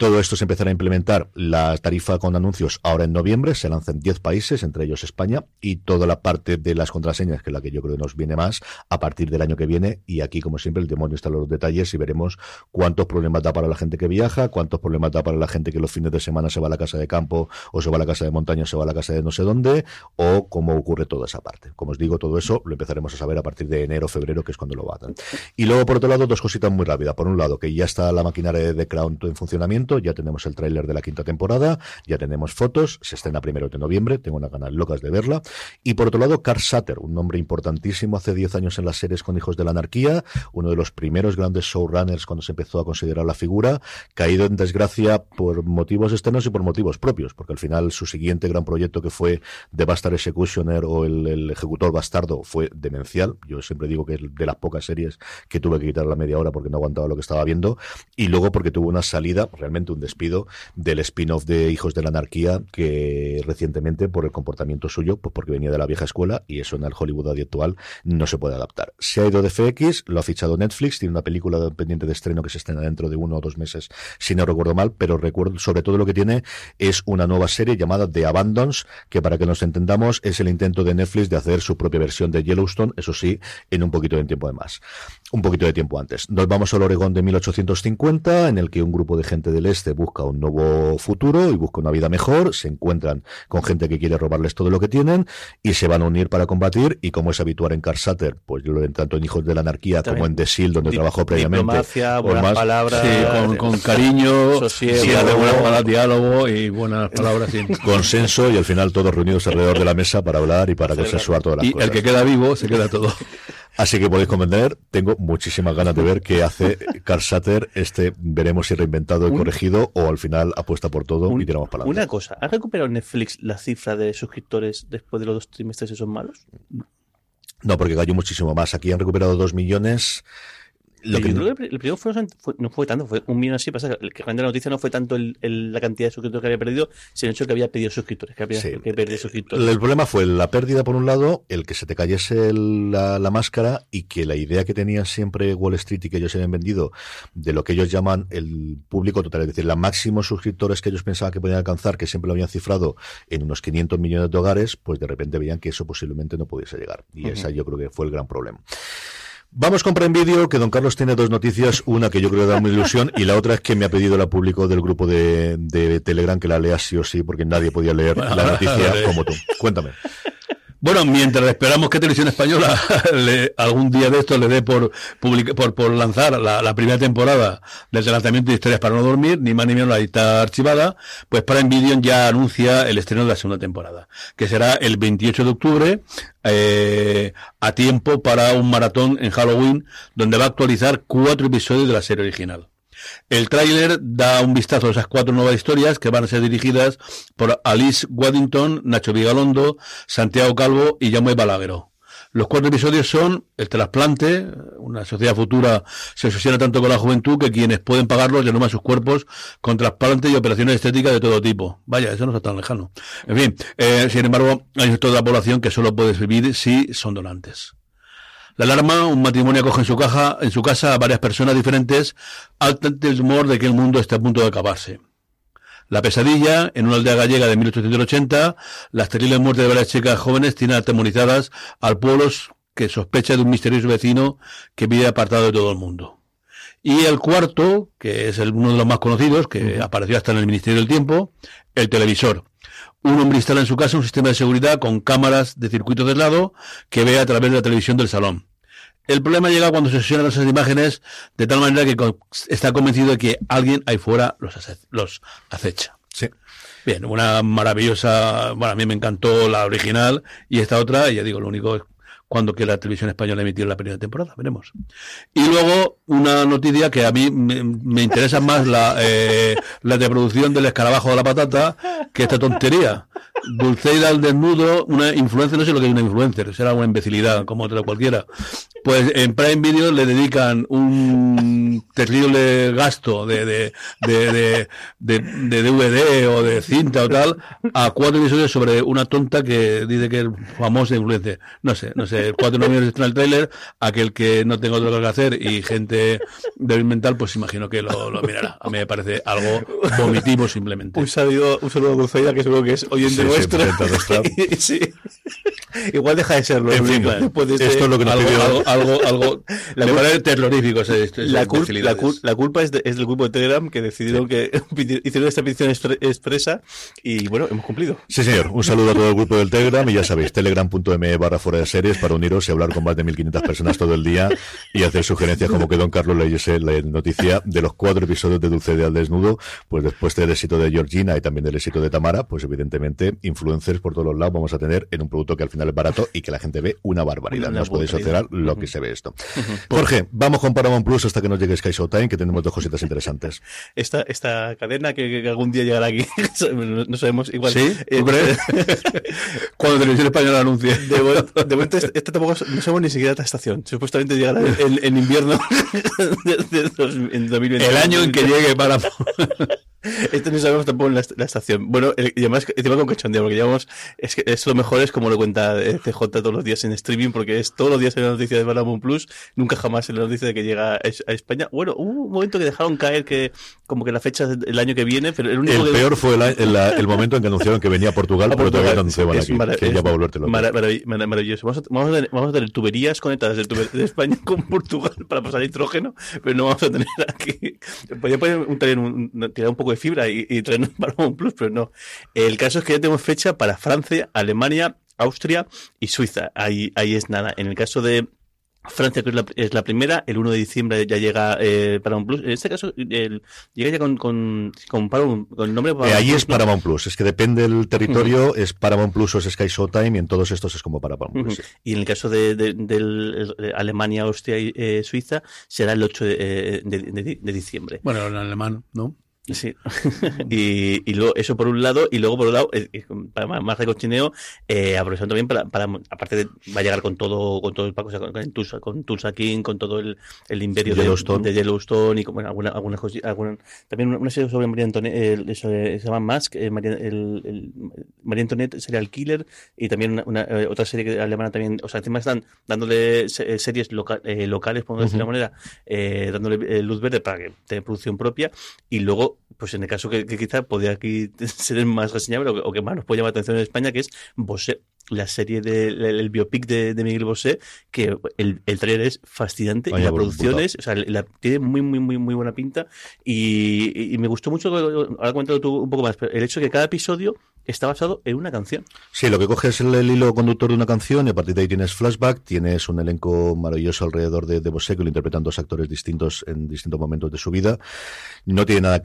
Speaker 1: Todo esto se empezará a implementar la tarifa con anuncios ahora en noviembre, se lanza en 10 países, entre ellos España, y toda la parte de las contraseñas, que es la que yo creo que nos viene más, a partir del año que viene. Y aquí, como siempre, el demonio está en los detalles y veremos cuántos problemas da para la gente que viaja, cuántos problemas da para la gente que los fines de semana se va a la casa de campo, o se va a la casa de montaña, o se va a la casa de no sé dónde, o cómo ocurre toda esa parte. Como os digo, todo eso lo empezaremos a saber a partir de enero, febrero, que es cuando lo batan. Y luego, por otro lado, dos cositas muy rápidas. Por un lado, que ya está la maquinaria de Crown en funcionamiento, ya tenemos el tráiler de la quinta temporada, ya tenemos fotos, se estrena primero de noviembre, tengo una ganas locas de verla. Y por otro lado, Carl Sutter, un nombre importantísimo hace 10 años en las series con Hijos de la Anarquía, uno de los primeros grandes showrunners cuando se empezó a considerar la figura, caído en desgracia por motivos externos y por motivos propios, porque al final su siguiente gran proyecto que fue The Bastard Executioner o el, Ejecutor Bastardo fue demencial. Yo siempre digo que es de las pocas series que tuve que quitar la media hora porque no aguantaba lo que estaba viendo. Y luego porque tuvo una salida, realmente un despido, del spin-off de Hijos de la Anarquía, que recientemente, por el comportamiento suyo, pues porque venía de la vieja escuela y eso en el Hollywood actual no se puede adaptar. Se ha ido de FX, lo ha fichado Netflix, tiene una película pendiente de estreno que se estrena dentro de uno o dos meses, si no recuerdo mal, pero recuerdo, sobre todo lo que tiene es una nueva serie llamada The Abandons, que para que nos entendamos es el intento de Netflix de hacer su propia versión de Yellowstone, eso sí, en un poquito de tiempo de más. Un poquito de tiempo antes. Nos vamos al Oregón de 1850, en el que un grupo de gente del este busca un nuevo futuro y busca una vida mejor, se encuentran con gente que quiere robarles todo lo que tienen y se van a unir para combatir y como es habitual en Carsater, pues yo lo tanto en Hijos de la Anarquía como en The Seal, donde trabajó previamente.
Speaker 2: Diplomacia, buenas palabras.
Speaker 3: con, con, cariño, sí, buenas palabras, diálogo y buenas palabras.
Speaker 1: Consenso y al final todos reunidos alrededor de la mesa para hablar y para consensuar todas las
Speaker 3: y
Speaker 1: cosas.
Speaker 3: el que queda vivo se queda todo.
Speaker 1: Así que podéis comprender, tengo muchísimas ganas de ver qué hace Carl Satter. Este veremos si reinventado y corregido o al final apuesta por todo y tiramos para
Speaker 2: adelante. Una cosa, ¿ha recuperado Netflix la cifra de suscriptores después de los dos trimestres esos malos?
Speaker 1: No, porque cayó muchísimo más. Aquí han recuperado dos millones.
Speaker 2: Lo que el primero fue, no fue tanto, fue un millón así. Pasa el que la noticia no fue tanto el, la cantidad de suscriptores que había perdido, sino el hecho que había pedido suscriptores, que había que suscriptores.
Speaker 1: El problema fue la pérdida, por un lado, el que se te cayese la, la, máscara y que la idea que tenía siempre Wall Street y que ellos habían vendido de lo que ellos llaman el público total, es decir, la máximos suscriptores que ellos pensaban que podían alcanzar, que siempre lo habían cifrado en unos 500 millones de hogares, pues de repente veían que eso posiblemente no pudiese llegar. Y esa yo creo que fue el gran problema. Vamos con Prime Video, que don Carlos tiene dos noticias, una que yo creo que da muy ilusión y la otra es que me ha pedido la público del grupo de, de Telegram que la lea sí o sí, porque nadie podía leer la noticia como tú. Cuéntame.
Speaker 3: Bueno, mientras esperamos que Televisión Española algún día de esto le dé por, por, por lanzar la, primera temporada del lanzamiento de Historias para no dormir, ni más ni menos la lista archivada, pues para Video ya anuncia el estreno de la segunda temporada, que será el 28 de octubre, eh, a tiempo para un maratón en Halloween, donde va a actualizar cuatro episodios de la serie original. El tráiler da un vistazo a esas cuatro nuevas historias que van a ser dirigidas por Alice Waddington, Nacho Vigalondo, Santiago Calvo y Jaume Balagueró. Los cuatro episodios son el trasplante, una sociedad futura se asociana tanto con la juventud que quienes pueden pagarlo ya sus cuerpos con trasplantes y operaciones estéticas de todo tipo. Vaya, eso no está tan lejano. En fin, eh, sin embargo, hay un sector de la población que solo puede vivir si son donantes. La alarma, un matrimonio acoge en su, caja, en su casa a varias personas diferentes al temor de que el mundo esté a punto de acabarse. La pesadilla, en una aldea gallega de 1880, las terribles muertes de varias chicas jóvenes tienen atemorizadas al pueblo que sospecha de un misterioso vecino que vive apartado de todo el mundo. Y el cuarto, que es el, uno de los más conocidos, que apareció hasta en el Ministerio del Tiempo, el televisor. Un hombre instala en su casa un sistema de seguridad con cámaras de circuito de lado que ve a través de la televisión del salón. El problema llega cuando se sesionan esas imágenes de tal manera que está convencido de que alguien ahí fuera los, los acecha.
Speaker 1: Sí.
Speaker 3: Bien, una maravillosa, bueno, a mí me encantó la original y esta otra, y ya digo, lo único es cuando que la televisión española emitió la primera temporada, veremos. Y luego una noticia que a mí me, interesa más la, eh, la de producción del escarabajo de la patata que esta tontería. Dulceida al desnudo, una influencer, no sé lo que es una influencer, será una imbecilidad como otra cualquiera. Pues en Prime Video le dedican un terrible gasto de, de, de, de, DVD o de cinta o tal a cuatro episodios sobre una tonta que dice que es famosa influencer. No sé, no sé, cuatro novios en el trailer, aquel que no tenga otro que hacer y gente débil mental, pues imagino que lo, lo mirará. A mí me parece algo vomitivo simplemente.
Speaker 2: Un saludo, un saludo a Dulceida, que seguro que es oyente nuestro. sí. Igual deja de serlo.
Speaker 1: En fin, esto es lo que nos
Speaker 3: algo,
Speaker 1: pidió.
Speaker 3: Algo, algo,
Speaker 1: la me parece terrorífico. Ese, ese
Speaker 2: la, cul la, cul la, culpa es, de, es, del grupo de Telegram que decidieron sí. que hicieron esta petición expresa y bueno, hemos cumplido.
Speaker 1: Sí, señor. Un saludo a todo el grupo del Telegram y ya sabéis, telegram.me barra fuera de series para uniros y hablar con más de 1.500 personas todo el día y hacer sugerencias como que Don Carlos leyese la noticia de los cuatro episodios de Dulce de al desnudo, pues después del éxito de Georgina y también del éxito de Tamara, pues evidentemente influencers por todos los lados vamos a tener en un producto que al final es barato y que la gente ve una barbaridad. Una no os podéis alterar lo que se ve esto. Jorge, vamos con Paramount Plus hasta que nos llegue Sky Showtime, que tenemos dos cositas interesantes.
Speaker 2: Esta, esta cadena que, que algún día llegará aquí, no sabemos igual.
Speaker 3: ¿Sí? Eh, Cuando Televisión Española anuncie.
Speaker 2: De, momento, este, este tampoco no sabemos ni siquiera esta estación. Supuestamente llegará en, en invierno de, de, de, en 2020.
Speaker 3: El año en que llegue Paramount.
Speaker 2: Esto no sabemos tampoco en la, la estación. Bueno, el, y además, encima con cachondeo, porque llevamos, es que es lo mejor es como lo cuenta CJ todos los días en streaming, porque es todos los días en la noticia de Paramount Plus, nunca jamás en la noticia de que llega a España. Bueno, hubo un momento que dejaron caer que, como que la fecha es el año que viene, pero el único
Speaker 1: El
Speaker 2: que...
Speaker 1: peor fue el, el, el, momento en que anunciaron que venía a Portugal, a pero todavía no anunciaban aquí, que ya va a.
Speaker 2: Marav maravilloso. Vamos a, vamos, a tener, vamos a tener tuberías conectadas de, tuber, de España con Portugal para pasar nitrógeno, pero no vamos a tener aquí. Podría poner un, un, un, tirar un poco de fibra y, y traernos Paramount Plus, pero no. El caso es que ya tenemos fecha para Francia, Alemania, Austria y Suiza. Ahí, ahí es nada. En el caso de Francia, que es la, es la, primera, el 1 de diciembre ya llega eh, Paramount Plus. En este caso, el, llega ya con, con, con, Paramount, con el nombre
Speaker 1: Paramount eh, Ahí Plus, es Paramount Plus, es que depende del territorio, uh -huh. es Paramount Plus o es Sky Showtime, y en todos estos es como Paramount Plus. Uh -huh.
Speaker 2: Y en el caso de, de, de, de Alemania, Austria y eh, Suiza, será el 8 de, de, diciembre.
Speaker 3: Bueno, en alemán, ¿no?
Speaker 2: Sí. y, y luego, eso por un lado, y luego por otro lado, eh, para más de cochineo, eh, aprovechando también para, para, aparte de, va a llegar con todo, con todo el paco, sea, con, con, Tulsa, con Tulsa King, con todo el, el imperio
Speaker 1: Yellowstone.
Speaker 2: De, de, Yellowstone y con, bueno, alguna cosas, alguna, también una serie sobre María Antoinette, eh, se llama Mask, eh, María, el, el, María Antoinette sería el killer, y también una, una eh, otra serie alemana también, o sea, encima están dándole series loca, eh, locales, por decirlo uh -huh. de alguna manera, dándole luz verde para que tenga producción propia, y luego pues en el caso que, que quizá podría aquí ser más reseñable o que, o que, más nos puede llamar la atención en España, que es Bosé. La serie del el, biopic de, Miguel Bosé, que el, el trailer es fascinante y la producción es, o sea, la, tiene muy, muy, muy, muy buena pinta y, y, me gustó mucho, ahora cuéntalo tú un poco más, el hecho de que cada episodio está basado en una canción.
Speaker 1: Sí, lo que coges es el, hilo conductor de una canción y a partir de ahí tienes flashback, tienes un elenco maravilloso alrededor de, de Bosé que lo interpretan dos actores distintos en distintos momentos de su vida. No tiene nada,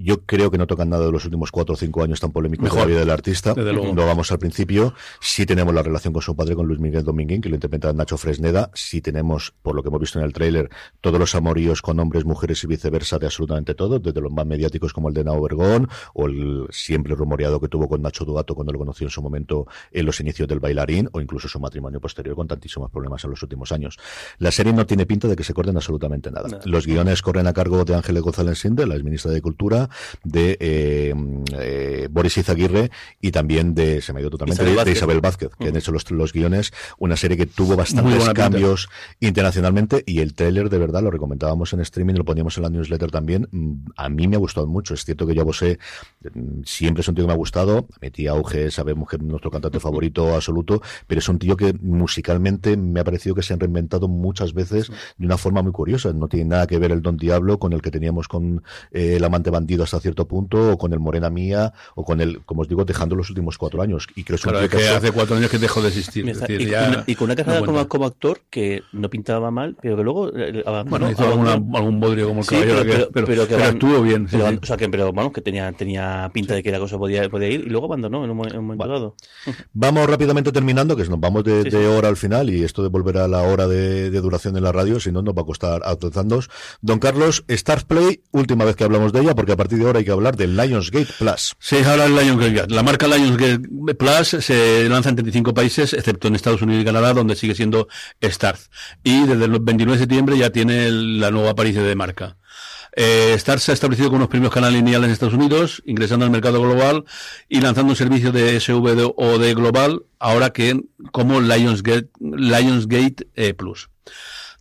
Speaker 1: yo creo que no tocan nada de los últimos cuatro o cinco años tan polémicos de la vida del artista. No vamos al principio. Sí tenemos la relación con su padre, con Luis Miguel Dominguín, que lo interpreta Nacho Fresneda. Sí tenemos, por lo que hemos visto en el tráiler, todos los amoríos con hombres, mujeres y viceversa de absolutamente todo, desde los más mediáticos como el de Nao Vergón o el siempre rumoreado que tuvo con Nacho Dugato cuando lo conoció en su momento en los inicios del bailarín o incluso su matrimonio posterior con tantísimos problemas en los últimos años. La serie no tiene pinta de que se corten absolutamente nada. Los guiones corren a cargo de Ángeles González Sinde, la ministra de Cultura, de eh, eh, Boris Izaguirre y también de, se me ha ido totalmente, de, Isabel Vázquez, que han hecho los, los guiones, una serie que tuvo bastantes cambios internacionalmente y el tráiler de verdad lo recomendábamos en streaming, lo poníamos en la newsletter también, mm, a mí me ha gustado mucho, es cierto que yo sé, mm, siempre es un tío que me ha gustado, mi tía Auge, sabemos que es nuestro cantante favorito absoluto, pero es un tío que musicalmente me ha parecido que se han reinventado muchas veces de una forma muy curiosa, no tiene nada que ver el Don Diablo con el que teníamos con eh, el amante bandido hasta cierto punto, o con el Morena Mía, o con el, como os digo, dejando los últimos cuatro años. Y creo
Speaker 3: claro, que, hace cuatro años que dejó de existir.
Speaker 2: y, con una carrera como, actor que no pintaba mal, pero que luego.
Speaker 3: Eh, bueno, hizo algún bodrio como el caballero, pero, pero, que estuvo bien.
Speaker 2: o sea, que, pero bueno, que tenía, tenía pinta de que la cosa podía, podía ir, y luego abandonó en un, momento dado.
Speaker 1: Vamos rápidamente terminando, que nos vamos de, hora al final, y esto de volver a la hora de, duración en la radio, si no, nos va a costar actualizando. Don Carlos, Stars Play, última vez que hablamos de ella, porque a partir de ahora hay que hablar del Lionsgate Plus.
Speaker 3: Sí, ahora el Lionsgate. La marca Lionsgate Plus se lanza en 35 países, excepto en Estados Unidos y Canadá, donde sigue siendo Starz. Y desde el 29 de septiembre ya tiene la nueva aparición de marca. Eh, se ha establecido con los primeros canales lineales en Estados Unidos, ingresando al mercado global y lanzando un servicio de SVOD global, ahora que como Lionsgate, Lionsgate eh, Plus.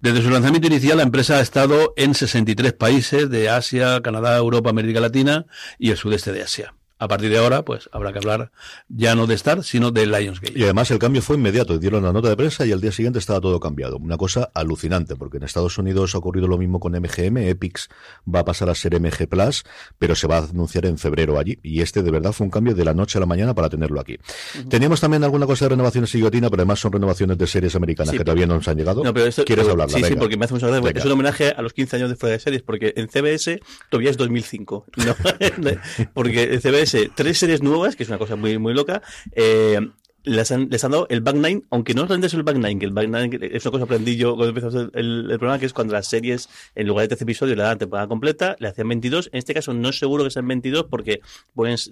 Speaker 3: Desde su lanzamiento inicial, la empresa ha estado en 63 países de Asia, Canadá, Europa, América Latina y el sudeste de Asia a partir de ahora, pues habrá que hablar ya no de Star, sino de Lionsgate.
Speaker 1: Y además el cambio fue inmediato. Dieron la nota de prensa y al día siguiente estaba todo cambiado. Una cosa alucinante, porque en Estados Unidos ha ocurrido lo mismo con MGM. Epix va a pasar a ser MG Plus, pero se va a anunciar en febrero allí. Y este de verdad fue un cambio de la noche a la mañana para tenerlo aquí. Teníamos también alguna cosa de renovaciones y guillotina, pero además son renovaciones de series americanas que todavía no nos han llegado. ¿Quieres hablar?
Speaker 2: Sí, sí, porque me hace mucha gracia. Es un homenaje a los 15 años de fuera de series, porque en CBS todavía es 2005. porque en CBS, tres series nuevas, que es una cosa muy, muy loca. Eh, les han, les han dado el back nine, aunque no es el back nine, que el back nine es una cosa que aprendí yo cuando empezó el, el, programa, que es cuando las series, en lugar de 13 episodios, le dan temporada completa, le hacían 22. En este caso no es seguro que sean 22 porque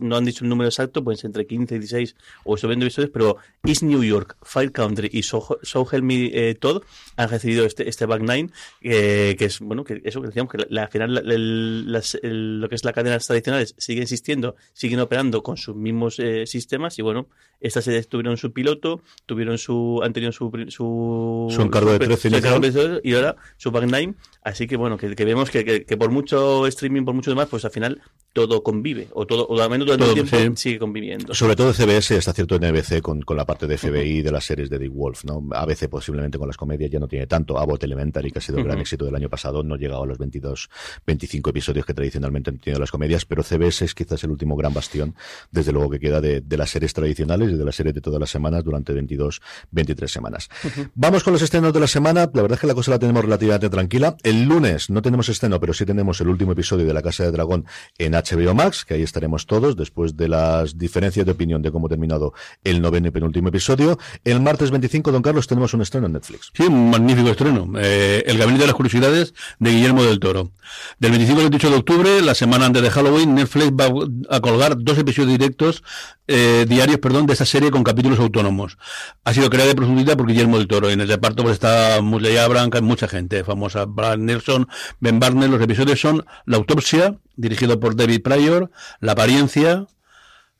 Speaker 2: no han dicho el número exacto, pueden ser entre 15 y 16 o eso 20 episodios, pero East New York, Fire Country y So, so Help Me eh, Todd han recibido este, este back nine, eh, que es, bueno, que eso que decíamos, que la, al final lo que es la cadena tradicionales sigue existiendo, siguen operando con sus mismos eh, sistemas y bueno, esta serie tuvieron su piloto, tuvieron su, han tenido su, su,
Speaker 1: su encargo de 13
Speaker 2: y ahora su back nine. Así que bueno, que, vemos que, que, por mucho streaming, por mucho demás, pues al final todo convive, o todo, o al menos durante el tiempo sigue conviviendo.
Speaker 1: Sobre todo CBS está cierto en NBC con, con la parte de FBI de las series de Dick Wolf, ¿no? A veces posiblemente con las comedias ya no tiene tanto. Abbott Elementary, que ha sido el gran éxito del año pasado, no ha llegado a los 22, 25 episodios que tradicionalmente han tenido las comedias, pero CBS es quizás el último gran bastión, desde luego que queda de, de las series tradicionales y de las series de todas las semanas durante 22, 23 semanas. Vamos con los estrenos de la semana. La verdad es que la cosa la tenemos relativamente tranquila. El lunes no tenemos estreno, pero sí tenemos el último episodio de La Casa de Dragón en HBO Max, que ahí estaremos todos después de las diferencias de opinión de cómo terminado el noveno y penúltimo episodio. El martes 25, don Carlos, tenemos un estreno en Netflix.
Speaker 3: Sí, un magnífico estreno. Eh, el Gabinete de las Curiosidades de Guillermo del Toro. Del 25 al 28 de octubre, la semana antes de Halloween, Netflix va a colgar dos episodios directos, eh, diarios, perdón, de esta serie con capítulos autónomos. Ha sido creada de profundidad por Guillermo del Toro. En el reparto pues está Musley Branca, mucha gente famosa. Nelson, Ben Barner. Los episodios son La Autopsia, dirigido por David Pryor, La Apariencia,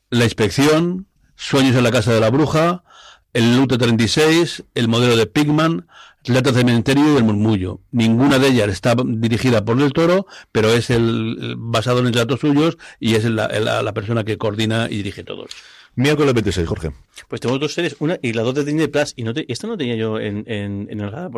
Speaker 3: La Inspección, Sueños en la Casa de la Bruja, El Luto 36, El Modelo de Pigman, de Cementerio y El Murmullo. Ninguna de ellas está dirigida por Del Toro, pero es el, basado en datos suyos y es la, la persona que coordina y dirige todos.
Speaker 1: Miércoles 26, Jorge.
Speaker 2: Pues tenemos dos series, una y la dos de Disney Plus, y no esta no tenía yo en, en, en el radar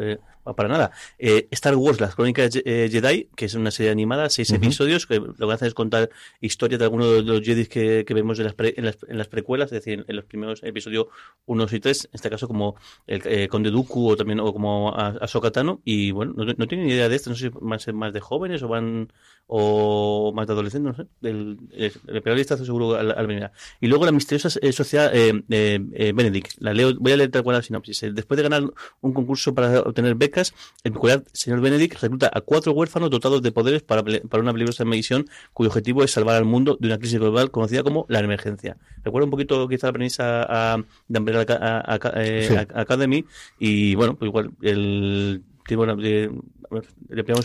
Speaker 2: eh, para nada. Eh, Star Wars, las crónicas eh, Jedi, que es una serie animada, seis episodios, que lo que hacen es contar historias de algunos de los Jedi que, que vemos en las, en, las, en, las, precuelas, es decir, en los primeros episodios 1 y 3, en este caso como el eh, Conde Dooku o también o como Ahsoka Tano, y bueno, no, no tengo ni idea de esto, no sé si van a ser más de jóvenes o van o más de adolescentes, no sé, el, el, el periodista seguro al, al Y luego la misteriosa eh, sociedad eh, eh, Benedict. La leo, voy a leer tal cual la sinopsis. Después de ganar un concurso para obtener becas, el peculiar señor Benedict recluta a cuatro huérfanos dotados de poderes para, para una peligrosa misión cuyo objetivo es salvar al mundo de una crisis global conocida como la emergencia. Recuerda un poquito quizá la premisa a, de Umbrella Academy y bueno, pues igual el bueno, de,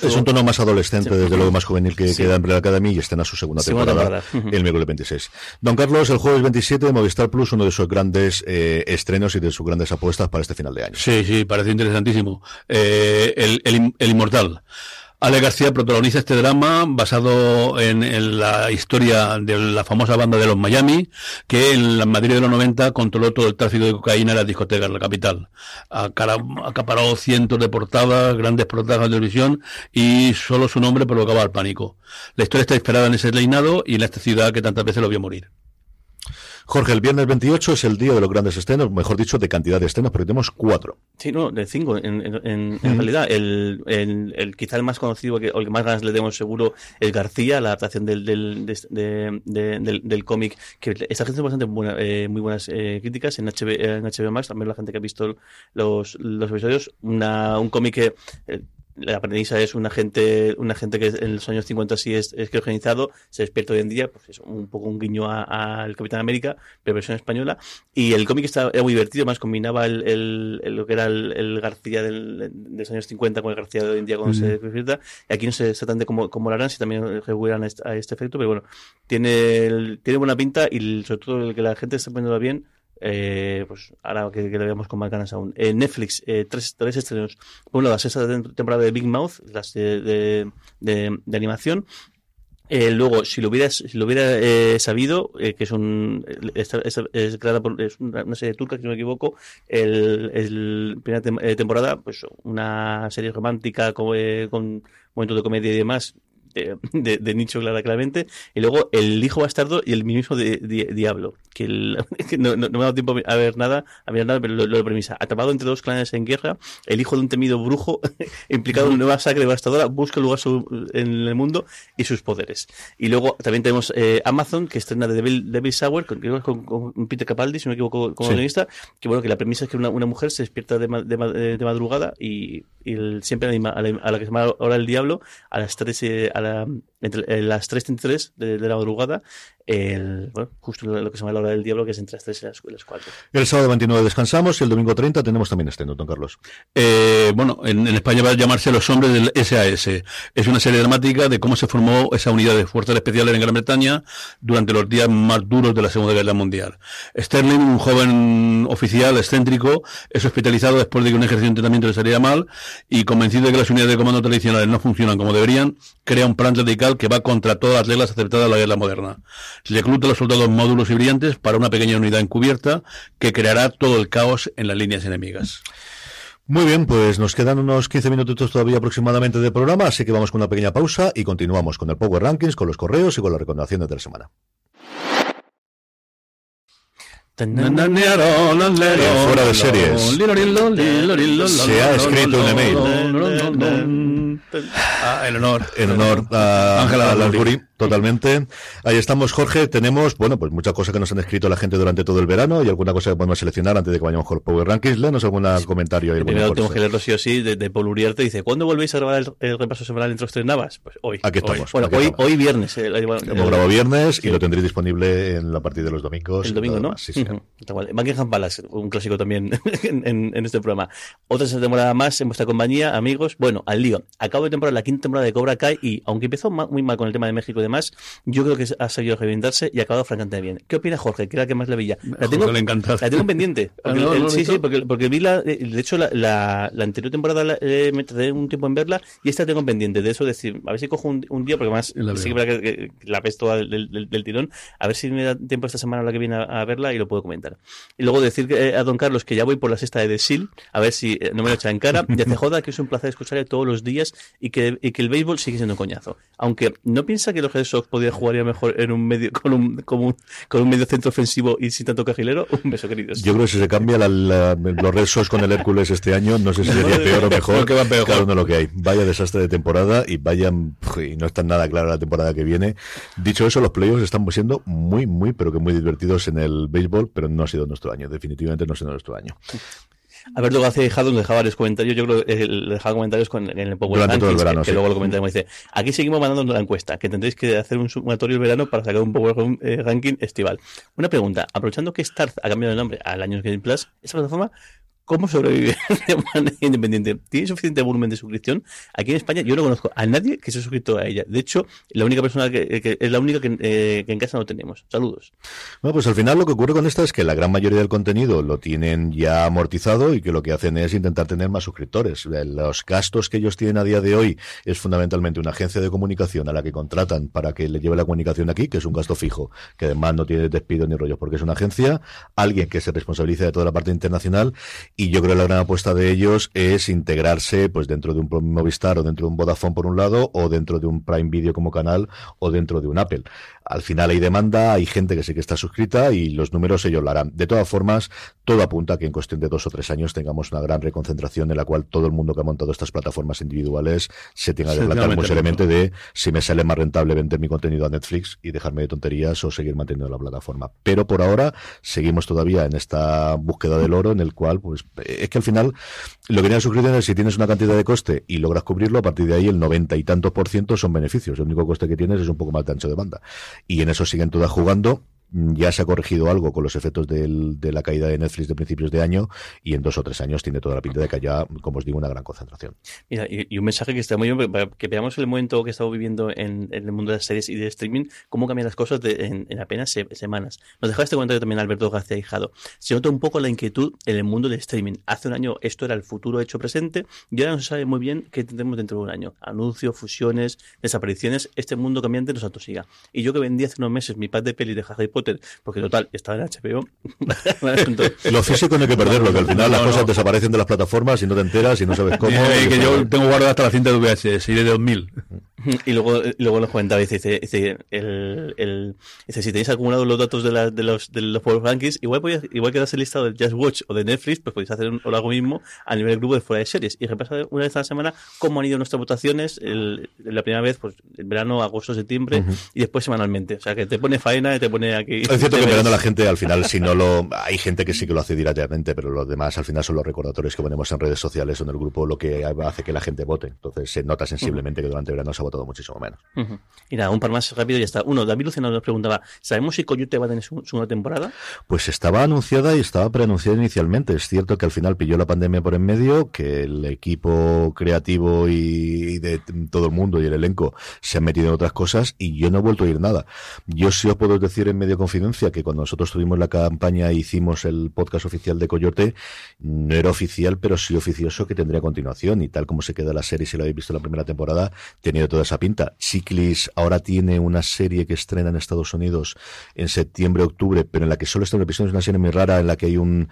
Speaker 1: es un tono más adolescente, sí. desde luego más juvenil que, sí. que Umbrella Academy y estrena su segunda temporada, temporada. el miércoles 26. Don Carlos, el jueves 27 de Movistar Plus, uno de sus grandes eh, estrenos y de sus grandes apuestas para este final de año.
Speaker 3: Sí, sí, parece interesantísimo. Eh, el, el, el Inmortal. Ale García protagoniza este drama basado en, la historia de la famosa banda de los Miami, que en la Madrid de los 90 controló todo el tráfico de cocaína en las discotecas de la capital. Acaparó cientos de portadas, grandes portadas de televisión y solo su nombre provocaba el pánico. La historia está inspirada en ese reinado y en esta ciudad que tantas veces lo vio morir.
Speaker 1: Jorge, el viernes 28 es el día de los grandes estrenos, mejor dicho, de cantidad de estrenos, porque tenemos cuatro.
Speaker 2: Sí, no, de cinco, en, en, en, mm. realidad. El, el, el, quizá el más conocido, que, o el que más ganas le demos seguro, es García, la adaptación del, del, de, de, de, del, del cómic, que gente tiene bastante buena, eh, muy buenas eh, críticas en HBO, en HBO Max, también la gente que ha visto los, los episodios, una, un cómic que... Eh, la premisa es una gente, una gente que en los años 50 sí es, es organizado, se despierta hoy en día, pues es un poco un guiño al Capitán América, pero versión española. Y el cómic está, era muy divertido, más combinaba el, el, el lo que era el, el García del, de los años 50 con el García de hoy en día cuando mm. se despierta. Y aquí no sé exactamente cómo, cómo lo harán, si también recurrirán a este, a este efecto, pero bueno, tiene, tiene buena pinta y sobre todo el que la gente está poniéndolo bien eh, pues ahora que, que, le veamos con más ganas aún. Eh, Netflix, eh, tres, tres estrenos. Por un lado, la sexta temporada de Big Mouth, las de, de, animación. Eh, luego, si lo hubiera, si lo hubiera eh, sabido, eh, que es un creada por una, serie turca, si no me equivoco, el, primera tem temporada, pues una serie romántica con, con momentos de comedia y demás, de, de, de, nicho claramente y luego el hijo bastardo y el mismo de, Diablo que, el, que no, no, no, me ha dado tiempo a ver nada a ver nada pero lo, lo premisa atrapado entre dos clanes en guerra el hijo de un temido brujo implicado en una nueva sacre devastadora busca lugar su, en el mundo y sus poderes y luego también tenemos eh, Amazon que estrena de Devil, Devil Sour con, con, con, Peter Capaldi si no me equivoco como sí. guionista que bueno que la premisa es que una, una mujer se despierta de, de, de madrugada y, y el, siempre anima a la, a la que se llama ahora el diablo a las 3 eh, a la, entre las 3.33 de, de la madrugada el, bueno, justo lo que se llama la hora del diablo, que es entre las 3 y las 4.
Speaker 1: El sábado 29 descansamos y el domingo 30 tenemos también estreno, don Carlos.
Speaker 3: Eh, bueno, en, en, España va a llamarse Los Hombres del SAS. Es una serie dramática de cómo se formó esa unidad de fuerzas especiales en Gran Bretaña durante los días más duros de la Segunda Guerra Mundial. Sterling, un joven oficial excéntrico, es hospitalizado después de que un ejercicio de entrenamiento le saliera mal y convencido de que las unidades de comando tradicionales no funcionan como deberían, crea un plan radical que va contra todas las reglas aceptadas de la guerra moderna. Recluta a los soldados módulos y brillantes para una pequeña unidad encubierta que creará todo el caos en las líneas enemigas.
Speaker 1: Muy bien, pues nos quedan unos 15 minutitos todavía aproximadamente de programa, así que vamos con una pequeña pausa y continuamos con el Power Rankings, con los correos y con las recomendaciones de la semana. Fuera de series. Se ha escrito un email.
Speaker 3: Ah, en honor.
Speaker 1: En honor a Ángela Lansbury. Totalmente. Ahí estamos, Jorge. Tenemos, bueno, pues muchas cosas que nos han escrito la gente durante todo el verano y alguna cosa que podemos seleccionar antes de que vayamos con Power Rankings. Léanos algún comentario.
Speaker 2: Ahí, primero tengo que leerlo sí o sí de, de Paul Uriarte. Dice, ¿cuándo volvéis a grabar el, el repaso semanal entre los tres navas? Pues hoy.
Speaker 1: Aquí estamos.
Speaker 2: Bueno,
Speaker 1: aquí
Speaker 2: hoy,
Speaker 1: estamos.
Speaker 2: hoy viernes. Eh,
Speaker 1: Hemos grabado viernes sí. y lo tendréis disponible en la partida de los domingos.
Speaker 2: El domingo, ¿no?
Speaker 1: Más. Sí, sí. Uh
Speaker 2: -huh. Buckingham Palace, un clásico también en, en, en, este programa. Otra temporada más en vuestra compañía, amigos. Bueno, al lío. Acabo de temporada la quinta temporada de Cobra Kai y aunque empezó muy mal con el tema de México demás, yo creo que ha sabido reinventarse y ha acabado francamente bien. ¿Qué opina Jorge? Que era que más le veía. La tengo,
Speaker 3: le
Speaker 2: la tengo pendiente. Ah, sí, sí, porque, porque vi la, de hecho la, la, anterior temporada eh, me tardé un tiempo en verla y esta tengo pendiente. De eso decir, a ver si cojo un, día, porque más sí que, la ves toda del, del, tirón, a ver si me da tiempo esta semana la que viene a, verla y lo puedo comentar. Y luego decir eh, a don Carlos que ya voy por la sexta de The Seal, a ver si eh, no me lo echa en cara. Y hace joda que es un placer escucharle todos los días y que, y que el béisbol sigue siendo un coñazo. Aunque no piensa que los Red Sox podría jugar mejor en un medio con un, con un, con un medio centro ofensivo y sin tanto cajilero. Un beso, queridos.
Speaker 1: Yo creo que si se cambia los Red Sox con el Hércules este año, no sé si sería peor o mejor. que va peor. Cada uno lo que hay. Vaya desastre de temporada y vayan, y no está nada clara la temporada que viene. Dicho eso, los playoffs están siendo muy, muy, pero que muy divertidos en el béisbol, pero no ha sido nuestro año. Definitivamente no ha sido nuestro año.
Speaker 2: A ver, luego hace dejado, nos dejaba varios comentarios. Yo creo que eh, dejaba comentarios con, en el
Speaker 1: Durante todo el verano,
Speaker 2: que, luego lo comentaremos. Dice: Aquí seguimos mandando la encuesta, que tendréis que hacer un sumatorio el verano para sacar un Power eh, Ranking estival. Una pregunta: aprovechando que Starz ha cambiado de nombre al año Game Plus, ¿esa plataforma ¿Cómo sobrevive de manera independiente? ¿Tiene suficiente volumen de suscripción? Aquí en España yo no conozco a nadie que se ha suscrito a ella. De hecho, la única persona que, es la única eh, que, en casa no tenemos. Saludos.
Speaker 1: Bueno, pues al final lo que ocurre con esta es que la gran mayoría del contenido lo tienen ya amortizado y que lo que hacen es intentar tener más suscriptores. Los gastos que ellos tienen a día de hoy es fundamentalmente una agencia de comunicación a la que contratan para que le lleve la comunicación aquí, que es un gasto fijo, que además no tiene despido ni rollos porque es una agencia, alguien que se responsabiliza de toda la parte internacional y yo creo que la gran apuesta de ellos es integrarse pues dentro de un Movistar o dentro de un Vodafone por un lado o dentro de un Prime Video como canal o dentro de un Apple. Al final hay demanda, hay gente que sí que está suscrita y los números ellos lo harán. De todas formas, todo apunta a que en cuestión de dos o tres años tengamos una gran reconcentración en la cual todo el mundo que ha montado estas plataformas individuales se tenga que plantar muy seriamente de si me sale más rentable vender mi contenido a Netflix y dejarme de tonterías o seguir manteniendo la plataforma. Pero por ahora seguimos todavía en esta búsqueda del oro en el cual pues es que al final lo que tienes suscripción es si tienes una cantidad de coste y logras cubrirlo, a partir de ahí el noventa y tantos por ciento son beneficios. El único coste que tienes es un poco más de ancho de banda. Y en eso siguen todas jugando ya se ha corregido algo con los efectos del, de la caída de Netflix de principios de año y en dos o tres años tiene toda la pinta de que haya, como os digo, una gran concentración.
Speaker 2: Mira, y, un mensaje que está muy bien, para que veamos el momento que estamos viviendo en, el mundo de las series y de streaming, cómo cambian las cosas en, apenas semanas. Nos dejaba este comentario también Alberto García Hijado. Se nota un poco la inquietud en el mundo del streaming. Hace un año esto era el futuro hecho presente y ahora no se sabe muy bien qué tendremos dentro de un año. Anuncios, fusiones, desapariciones, este mundo cambiante nos atosiga. Y yo que vendí hace unos meses mi pad de peli de Harry Potter, porque total, estaba en HBO.
Speaker 1: lo físico no hay que perderlo, que al final las cosas desaparecen de las plataformas y no te enteras y no sabes cómo.
Speaker 3: y que yo tengo guardada hasta la cinta de VHS y de 2000.
Speaker 2: Y luego, luego lo comentaba, dice, dice, el, el, dice, si tenéis acumulados los datos de, la, de los de los Power Rankings, igual, podéis, igual que das el listado de Just Watch o de Netflix, pues podéis hacer un, o algo mismo a nivel del grupo de fuera de series y repasar una vez a la semana cómo han ido nuestras votaciones, el, la primera vez, pues el verano, agosto, septiembre y después semanalmente. O sea, que te pone faena te pone
Speaker 1: Es cierto que mirando a la gente, al final, si no lo, hay gente que sí que lo hace directamente, pero los demás al final son los recordatorios que ponemos en redes sociales o en el grupo lo que hace que la gente vote. Entonces se nota sensiblemente que durante el verano se ha votado muchísimo menos.
Speaker 2: Y nada, un par más rápido y ya está. Uno, David Luciano nos preguntaba, ¿sabemos si Coyote va a tener su, segunda temporada?
Speaker 1: Pues estaba anunciada y estaba preanunciada inicialmente. Es cierto que al final pilló la pandemia por en medio, que el equipo creativo y, de todo el mundo y el elenco se han metido en otras cosas y yo no he vuelto a oír nada. Yo sí os puedo decir en medio confidencia que cuando nosotros tuvimos la campaña e hicimos el podcast oficial de Coyote, no era oficial, pero sí oficioso que tendría continuación y tal como se queda la serie, si lo habéis visto en la primera temporada, tenía toda esa pinta. Ciclis ahora tiene una serie que estrena en Estados Unidos en septiembre-octubre, pero en la que solo está un episodio, es una serie muy rara en la que hay un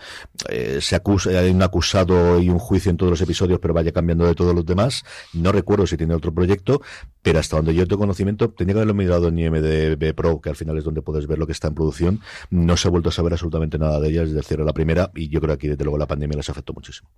Speaker 1: eh, se acusa, hay un acusado y un juicio en todos los episodios, pero vaya cambiando de todos los demás. No recuerdo si tiene otro proyecto, pero hasta donde yo tengo conocimiento, tenía que haberlo mirado en IMDB Pro, que al final es donde puedes ver lo que está en producción. No se ha vuelto a saber absolutamente nada de ella desde el cierre de la primera, y yo creo que aquí desde luego la pandemia les afectó muchísimo.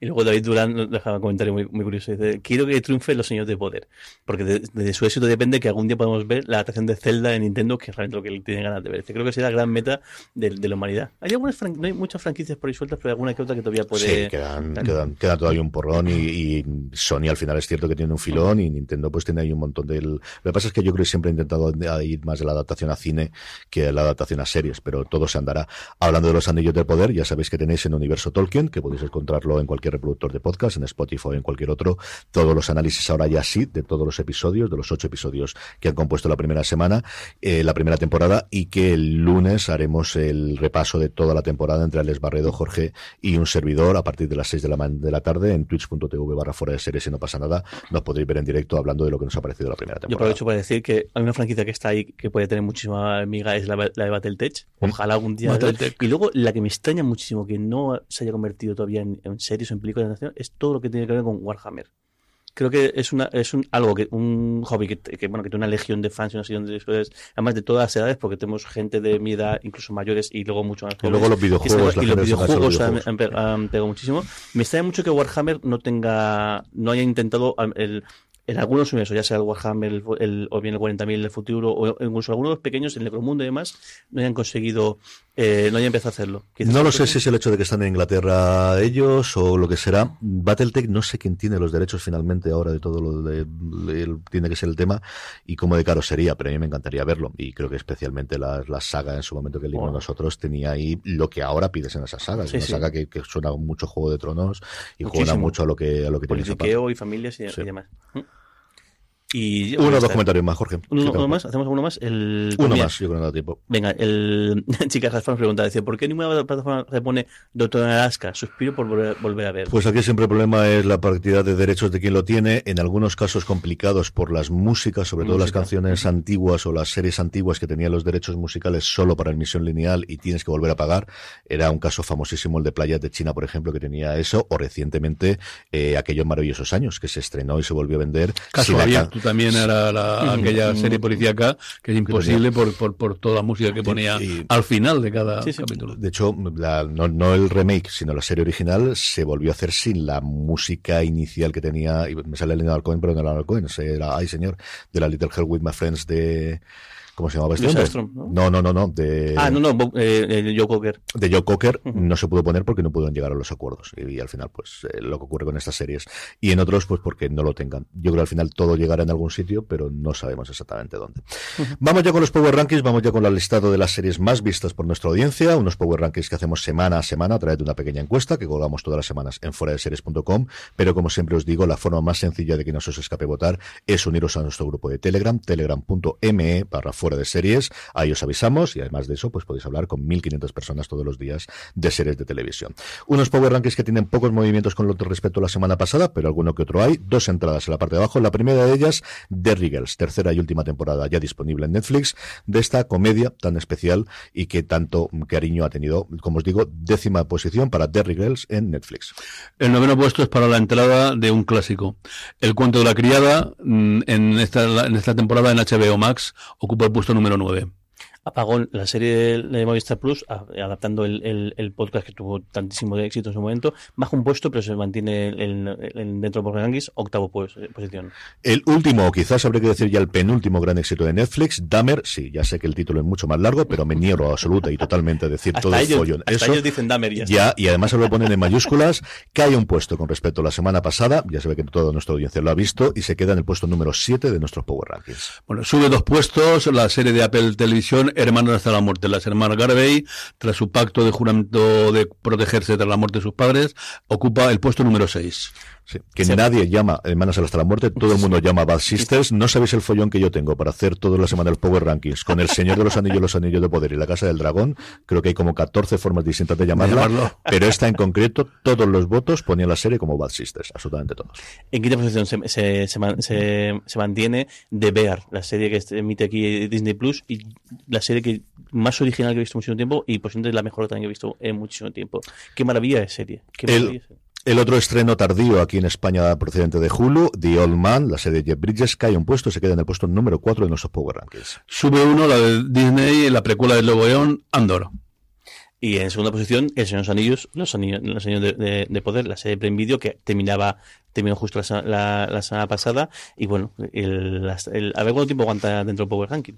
Speaker 2: Y luego David Durán dejaba un comentario muy, muy curioso. Dice, quiero que triunfen los señores de poder, porque de, su éxito depende que algún día podamos ver la adaptación de Zelda en Nintendo, que es realmente lo que tiene ganas de ver. Creo que será la gran meta de, la humanidad. Hay algunas no hay muchas franquicias por ahí sueltas, pero hay alguna que otra que todavía puede...
Speaker 1: Sí, quedan, quedan, queda todavía un porrón y, y, Sony al final es cierto que tiene un filón y Nintendo pues tiene ahí un montón del lo que pasa es que yo creo que siempre he intentado ir más de la adaptación a cine que la adaptación a series, pero todo se andará. Hablando de los Anillos del Poder, ya sabéis que tenéis en Universo Tolkien, que podéis encontrarlo en cualquier reproductor de podcast, en Spotify o en cualquier otro, todos los análisis ahora ya sí de todos los episodios, de los ocho episodios que han compuesto la primera semana, eh, la primera temporada, y que el lunes haremos el repaso de toda la temporada entre Alex Barredo, Jorge y un servidor a partir de las 6 de la, de la tarde en twitch.tv barra fuera de series y no pasa nada. Nos podréis ver en directo hablando de lo que nos ha parecido la primera temporada.
Speaker 2: Yo aprovecho para decir que hay una franquicia que está ahí que puede tener muchísima amiga, es la, la de Battletech. Mm. Ojalá algún día. Y luego la que me extraña muchísimo que no se haya convertido todavía en, series o en películas de animación es todo lo que tiene que ver con Warhammer creo que es una es un algo que un hobby que, que bueno que tiene una legión de fans y una legión de además de todas las edades porque tenemos gente de mi edad incluso mayores y luego mucho más
Speaker 1: y luego los videojuegos
Speaker 2: y, los videojuegos, Han, pegado muchísimo me extraña mucho que Warhammer no tenga no haya intentado el en algunos universos, ya sea el Warhammer el, o bien el 40.000 del futuro, o incluso algunos pequeños, el Necromundo y demás, no hayan conseguido, eh, no hayan empezado a hacerlo.
Speaker 1: no lo sé si es el hecho de que están en Inglaterra ellos o lo que será. Battletech, no sé quién tiene los derechos finalmente ahora de todo lo de, tiene que ser el tema y cómo de caro sería, pero a mí me encantaría verlo. Y creo que especialmente la, saga en su momento que leímos nosotros tenía ahí lo que ahora pides en esa saga. Es una saga que, suena mucho Juego de Tronos y juega mucho a lo que, a lo que
Speaker 2: tiene y familias y, y demás.
Speaker 1: Y, uno o dos comentarios más, Jorge.
Speaker 2: Uno, más, hacemos uno más. El,
Speaker 1: uno más, yo creo que no da tiempo.
Speaker 2: Venga, el Chicas nos pregunta, dice, ¿por qué ninguna plataforma se pone Doctor Alaska? Suspiro por volver, a ver.
Speaker 1: Pues aquí siempre el problema es la cantidad de derechos de quien lo tiene, en algunos casos complicados por las músicas, sobre todo las canciones antiguas o las series antiguas que tenían los derechos musicales solo para emisión lineal y tienes que volver a pagar. Era un caso famosísimo el de Playas de China, por ejemplo, que tenía eso, o recientemente eh, aquellos maravillosos años que se estrenó y se volvió a vender.
Speaker 3: Caso también era la, aquella serie policíaca que es imposible por, por, por, toda la música que ponía al final de cada capítulo.
Speaker 1: De hecho, no, no, el remake, sino la serie original se volvió a hacer sin la música inicial que tenía, y me sale el Leonard Cohen, pero no era Cohen, era, ay señor, de la Little Hell with My Friends de ¿Cómo se llamaba este hombre? ¿no? ¿no? no, no, De,
Speaker 2: ah, no, no, eh, Joe Cocker.
Speaker 1: De Joe Cocker no se pudo poner porque no pudieron llegar a los acuerdos. Y, al final, pues, eh, lo que ocurre con estas series. Y en otros, pues, porque no lo tengan. Yo creo que al final todo llegará en algún sitio, pero no sabemos exactamente dónde. Vamos ya con los Power Rankings, vamos ya con el listado de las series más vistas por nuestra audiencia. Unos Power Rankings que hacemos semana a semana a través de una pequeña encuesta que colgamos todas las semanas en fuera de series.com. Pero como siempre os digo, la forma más sencilla de que no se os escape votar es uniros a nuestro grupo de Telegram, telegram.me barra fuera de series Ahí os avisamos y además de eso, pues podéis hablar con 1.500 personas todos los días de series de televisión. Unos Power Rankings que tienen pocos movimientos con lo respecto a la semana pasada, pero alguno que otro hay. Dos entradas en la parte de abajo. La primera de ellas, Derry Girls, tercera y última temporada ya disponible en Netflix, de esta comedia tan especial y que tanto cariño ha tenido, como os digo, décima posición para Derry Girls en Netflix.
Speaker 3: El noveno puesto es para la entrada de un clásico. El cuento de la criada, mm, en esta, en esta temporada en HBO Max, ocupa el puesto número 9
Speaker 2: apagón la serie de Movistar Plus, adaptando el, el, podcast que tuvo tantísimo éxito en su momento, baja un puesto, pero se mantiene el, dentro de Rankings, octavo pues, posición.
Speaker 1: El último, o quizás habría que decir ya el penúltimo gran éxito de Netflix, Dahmer, sí, ya sé que el título es mucho más largo, pero me niego absoluta y totalmente a decir todo
Speaker 2: el
Speaker 1: follón.
Speaker 2: Hasta ellos dicen Dahmer ya,
Speaker 1: ya y además se lo ponen en mayúsculas, cae un puesto con respecto a la semana pasada, ya se ve que toda nuestra audiencia lo ha visto, y se queda en el puesto número 7 de nuestros Power Rankings.
Speaker 3: Bueno, sube dos puestos la serie de Apple Televisión Hermanos hasta la muerte. Las hermanas Garvey, tras su pacto de juramento de protegerse tras la muerte de sus padres, ocupa el puesto número 6
Speaker 1: que nadie llama Hermanas hasta la muerte, todo el mundo llama Bad Sisters. No sabéis el follón que yo tengo para hacer toda la semana el Power Rankings con El Señor de los Anillos, Los Anillos de Poder y La Casa del Dragón. Creo que hay como 14 formas distintas de llamarla, pero esta en concreto, todos los votos ponían la serie como Bad Sisters, absolutamente todos.
Speaker 2: ¿En qué posición se, se, se, mantiene The Bear, la serie que emite aquí Disney Plus y la serie que más original que he visto muchísimo tiempo y posiblemente la mejor también que he visto en muchísimo tiempo? Qué maravilla de serie. Qué maravilla
Speaker 1: serie. El otro estreno tardío aquí en España procedente de Hulu, The Old Man, la serie de Jeff Bridges, cae un puesto, se queda en el puesto número 4 de nuestros Power Rankings.
Speaker 3: Sube uno, la de Disney, la precuela del Lobo León, Andor.
Speaker 2: Y en segunda posición, El Señor de los Anillos, Los Anillos, los anillos de, de, Poder, la serie de Prime Video que terminaba terminó justo la, la, semana pasada. Y bueno, el, el, a ver cuánto tiempo aguanta dentro del Power Ranking.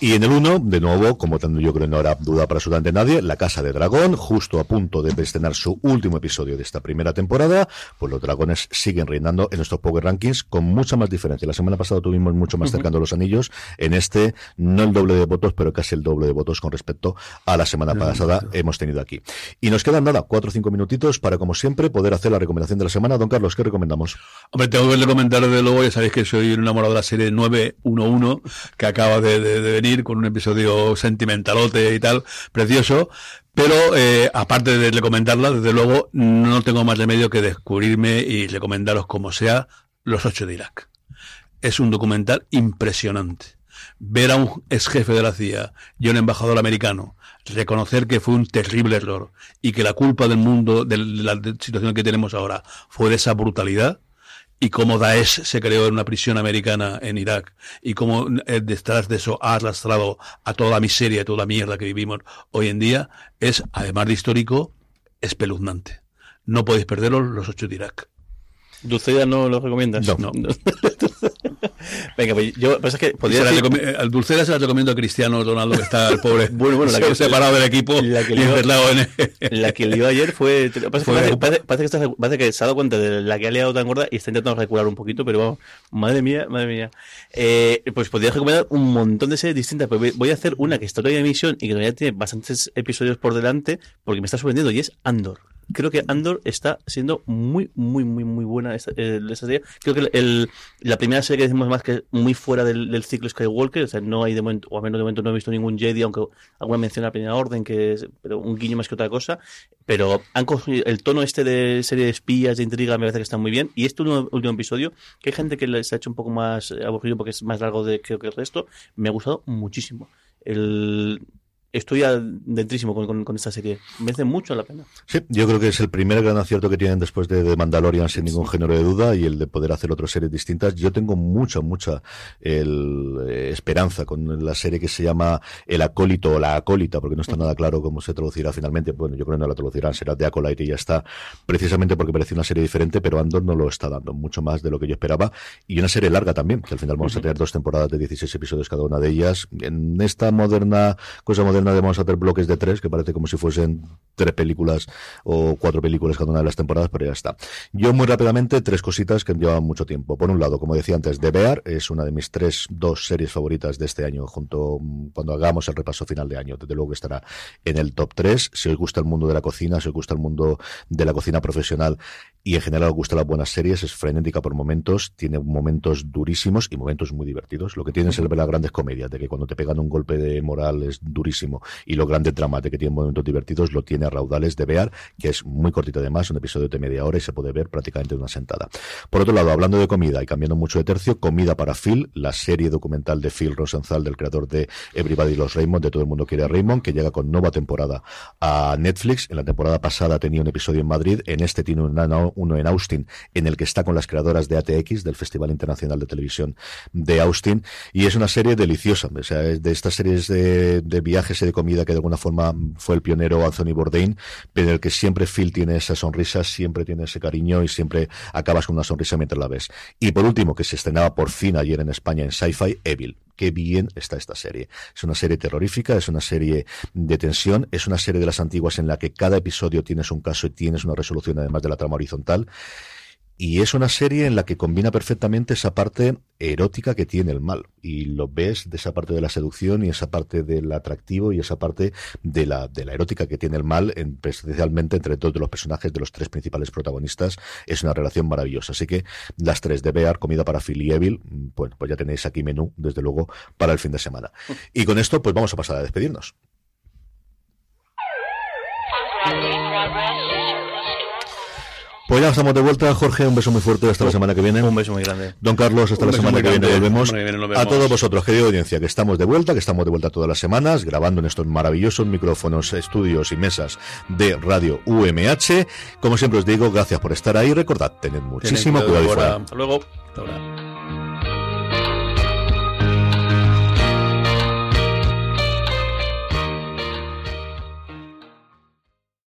Speaker 1: Y en el 1, de nuevo, como yo creo no habrá duda para absolutamente nadie, La Casa de Dragón, justo a punto de estrenar su último episodio de esta primera temporada, pues los dragones siguen reinando en nuestros Power Rankings con mucha más diferencia. La semana pasada tuvimos mucho más cercano los anillos, en este no el doble de votos, pero casi el doble de votos con respecto a la semana pasada hemos tenido aquí. Y nos quedan nada, cuatro o cinco minutitos para, como siempre, poder hacer la recomendación de la semana. Don Carlos, ¿qué recomendamos?
Speaker 3: Hombre, tengo que recomendar desde luego, ya sabéis que soy enamorado de la serie 911, que acaba de, venir con un episodio sentimentalote y tal, precioso. Pero eh, aparte de recomendarla, desde luego no tengo más remedio que descubrirme y recomendaros como sea Los Ocho de Irak. Es un documental impresionante ver a un ex jefe de la CIA y a un embajador americano reconocer que fue un terrible error y que la culpa del mundo, de la situación que tenemos ahora, fue de esa brutalidad, y cómo Daesh se creó en una prisión americana en Irak y cómo eh, detrás de eso ha arrastrado a toda la miseria y toda la mierda que vivimos hoy en día, es, además de histórico, espeluznante. No podéis perderos los ocho de Irak.
Speaker 2: ¿Dulceida no lo recomiendas?
Speaker 3: No.
Speaker 2: Venga, pues yo pues es que podría
Speaker 3: decir... Al Dulcera se la recomiendo a Cristiano Ronaldo, que está el pobre bueno, bueno, la que, separado del equipo
Speaker 2: la que, lió, la que lió ayer fue... Parece, parece, parece, que parece, que se ha dado cuenta de la que ha liado tan gorda y está intentando recular un poquito, pero vamos, madre mía, madre mía. Eh, pues podría recomendar un montón de series distintas, pues voy a hacer una que está todavía en emisión y que todavía tiene bastantes episodios por delante, porque me está sorprendiendo, y es Andor creo que Andor está siendo muy, muy, muy, muy buena esa, eh, serie. Creo que el, la primera serie que decimos más que muy fuera del, del, ciclo Skywalker, o sea, no hay de momento, o al menos de momento no he visto ningún Jedi, aunque alguna menciona la primera orden, que es pero un guiño más que otra cosa. Pero han cogido el tono este de serie de espías, de intriga, me parece que está muy bien. Y este último, último episodio, que hay gente que les ha hecho un poco más aburrido porque es más largo de creo que el resto, me ha gustado muchísimo. El, estoy dentrísimo con, con, esta serie. Merece mucho la pena.
Speaker 1: Sí, yo creo que es el primer gran acierto que tienen después de, de Mandalorian, sin ningún género de duda, y el de poder hacer otras series distintas. Yo tengo mucha, mucha el, eh, esperanza con la serie que se llama El Acólito o La Acólita, porque no está nada claro cómo se traducirá finalmente. Bueno, yo creo que no la traducirán, será de Acolyte y ya está, precisamente porque parece una serie diferente, pero Andor no lo está dando, mucho más de lo que yo esperaba. Y una serie larga también, que al final vamos a tener dos temporadas de 16 episodios cada una de ellas. En esta moderna, cosa moderna a hacer bloques de tres, que parece como si fuesen tres películas o cuatro películas cada una de las temporadas, pero ya está. Yo muy rápidamente, tres cositas que llevan mucho tiempo. Por un lado, como decía antes, The Bear es una de mis tres, dos series favoritas de este año, junto cuando hagamos el repaso final de año. Desde luego que estará en el top tres. Si os gusta el mundo de la cocina, si os gusta el mundo de la cocina profesional y en general os gustan las buenas series, es frenética por momentos, tiene momentos durísimos y momentos muy divertidos. Lo que tiene es el ver las grandes comedias, de que cuando te pegan un golpe de moral es durísimo y lo grande drama de que tiene momentos divertidos lo tiene a raudales de Bear, que es muy cortito además, un episodio de media hora y se puede ver prácticamente de una sentada. Por otro lado, hablando de comida y cambiando mucho de tercio, Comida para Phil, la serie documental de Phil Rosenthal, del creador de Everybody Los Raymond, de Todo el Mundo Quiere a Raymond, que llega con nueva temporada a Netflix. En la temporada pasada tenía un episodio en Madrid, en este tiene uno en Austin, en el que está con las creadoras de ATX, del Festival Internacional de Televisión de Austin, y es una serie deliciosa, o sea, de estas series de, de viajes y de comida que de alguna forma fue el pionero Anthony Bourdain, pero el que siempre Phil tiene esa sonrisa, siempre tiene ese cariño y siempre acabas con una sonrisa mientras la ves. Y por último, que se estrenaba por fin ayer en España en Sci-Fi, Evil qué bien está esta serie. Es una serie terrorífica, es una serie de tensión, es una serie de las antiguas en la que cada episodio tienes un caso y tienes una resolución además de la trama horizontal. Y es una serie en la que combina perfectamente esa parte erótica que tiene el mal. Y lo ves de esa parte de la seducción y esa parte del atractivo y esa parte de la, de la erótica que tiene el mal, especialmente entre todos los personajes de los tres principales protagonistas. Es una relación maravillosa. Así que las tres de Bear, comida para Phil y Evil, bueno, pues ya tenéis aquí menú, desde luego, para el fin de semana. Y con esto, pues vamos a pasar a despedirnos. Pues ya estamos de vuelta, Jorge, un beso muy fuerte hasta la semana que viene.
Speaker 2: Un beso muy grande.
Speaker 1: Don Carlos, hasta la semana que viene volvemos. A todos vosotros, querida audiencia, que estamos de vuelta, que estamos de vuelta todas las semanas, grabando en estos maravillosos micrófonos, estudios y mesas de Radio UMH. Como siempre os digo, gracias por estar ahí. Recordad, tened muchísimo cuidado y fuera.
Speaker 2: Hasta luego. Hasta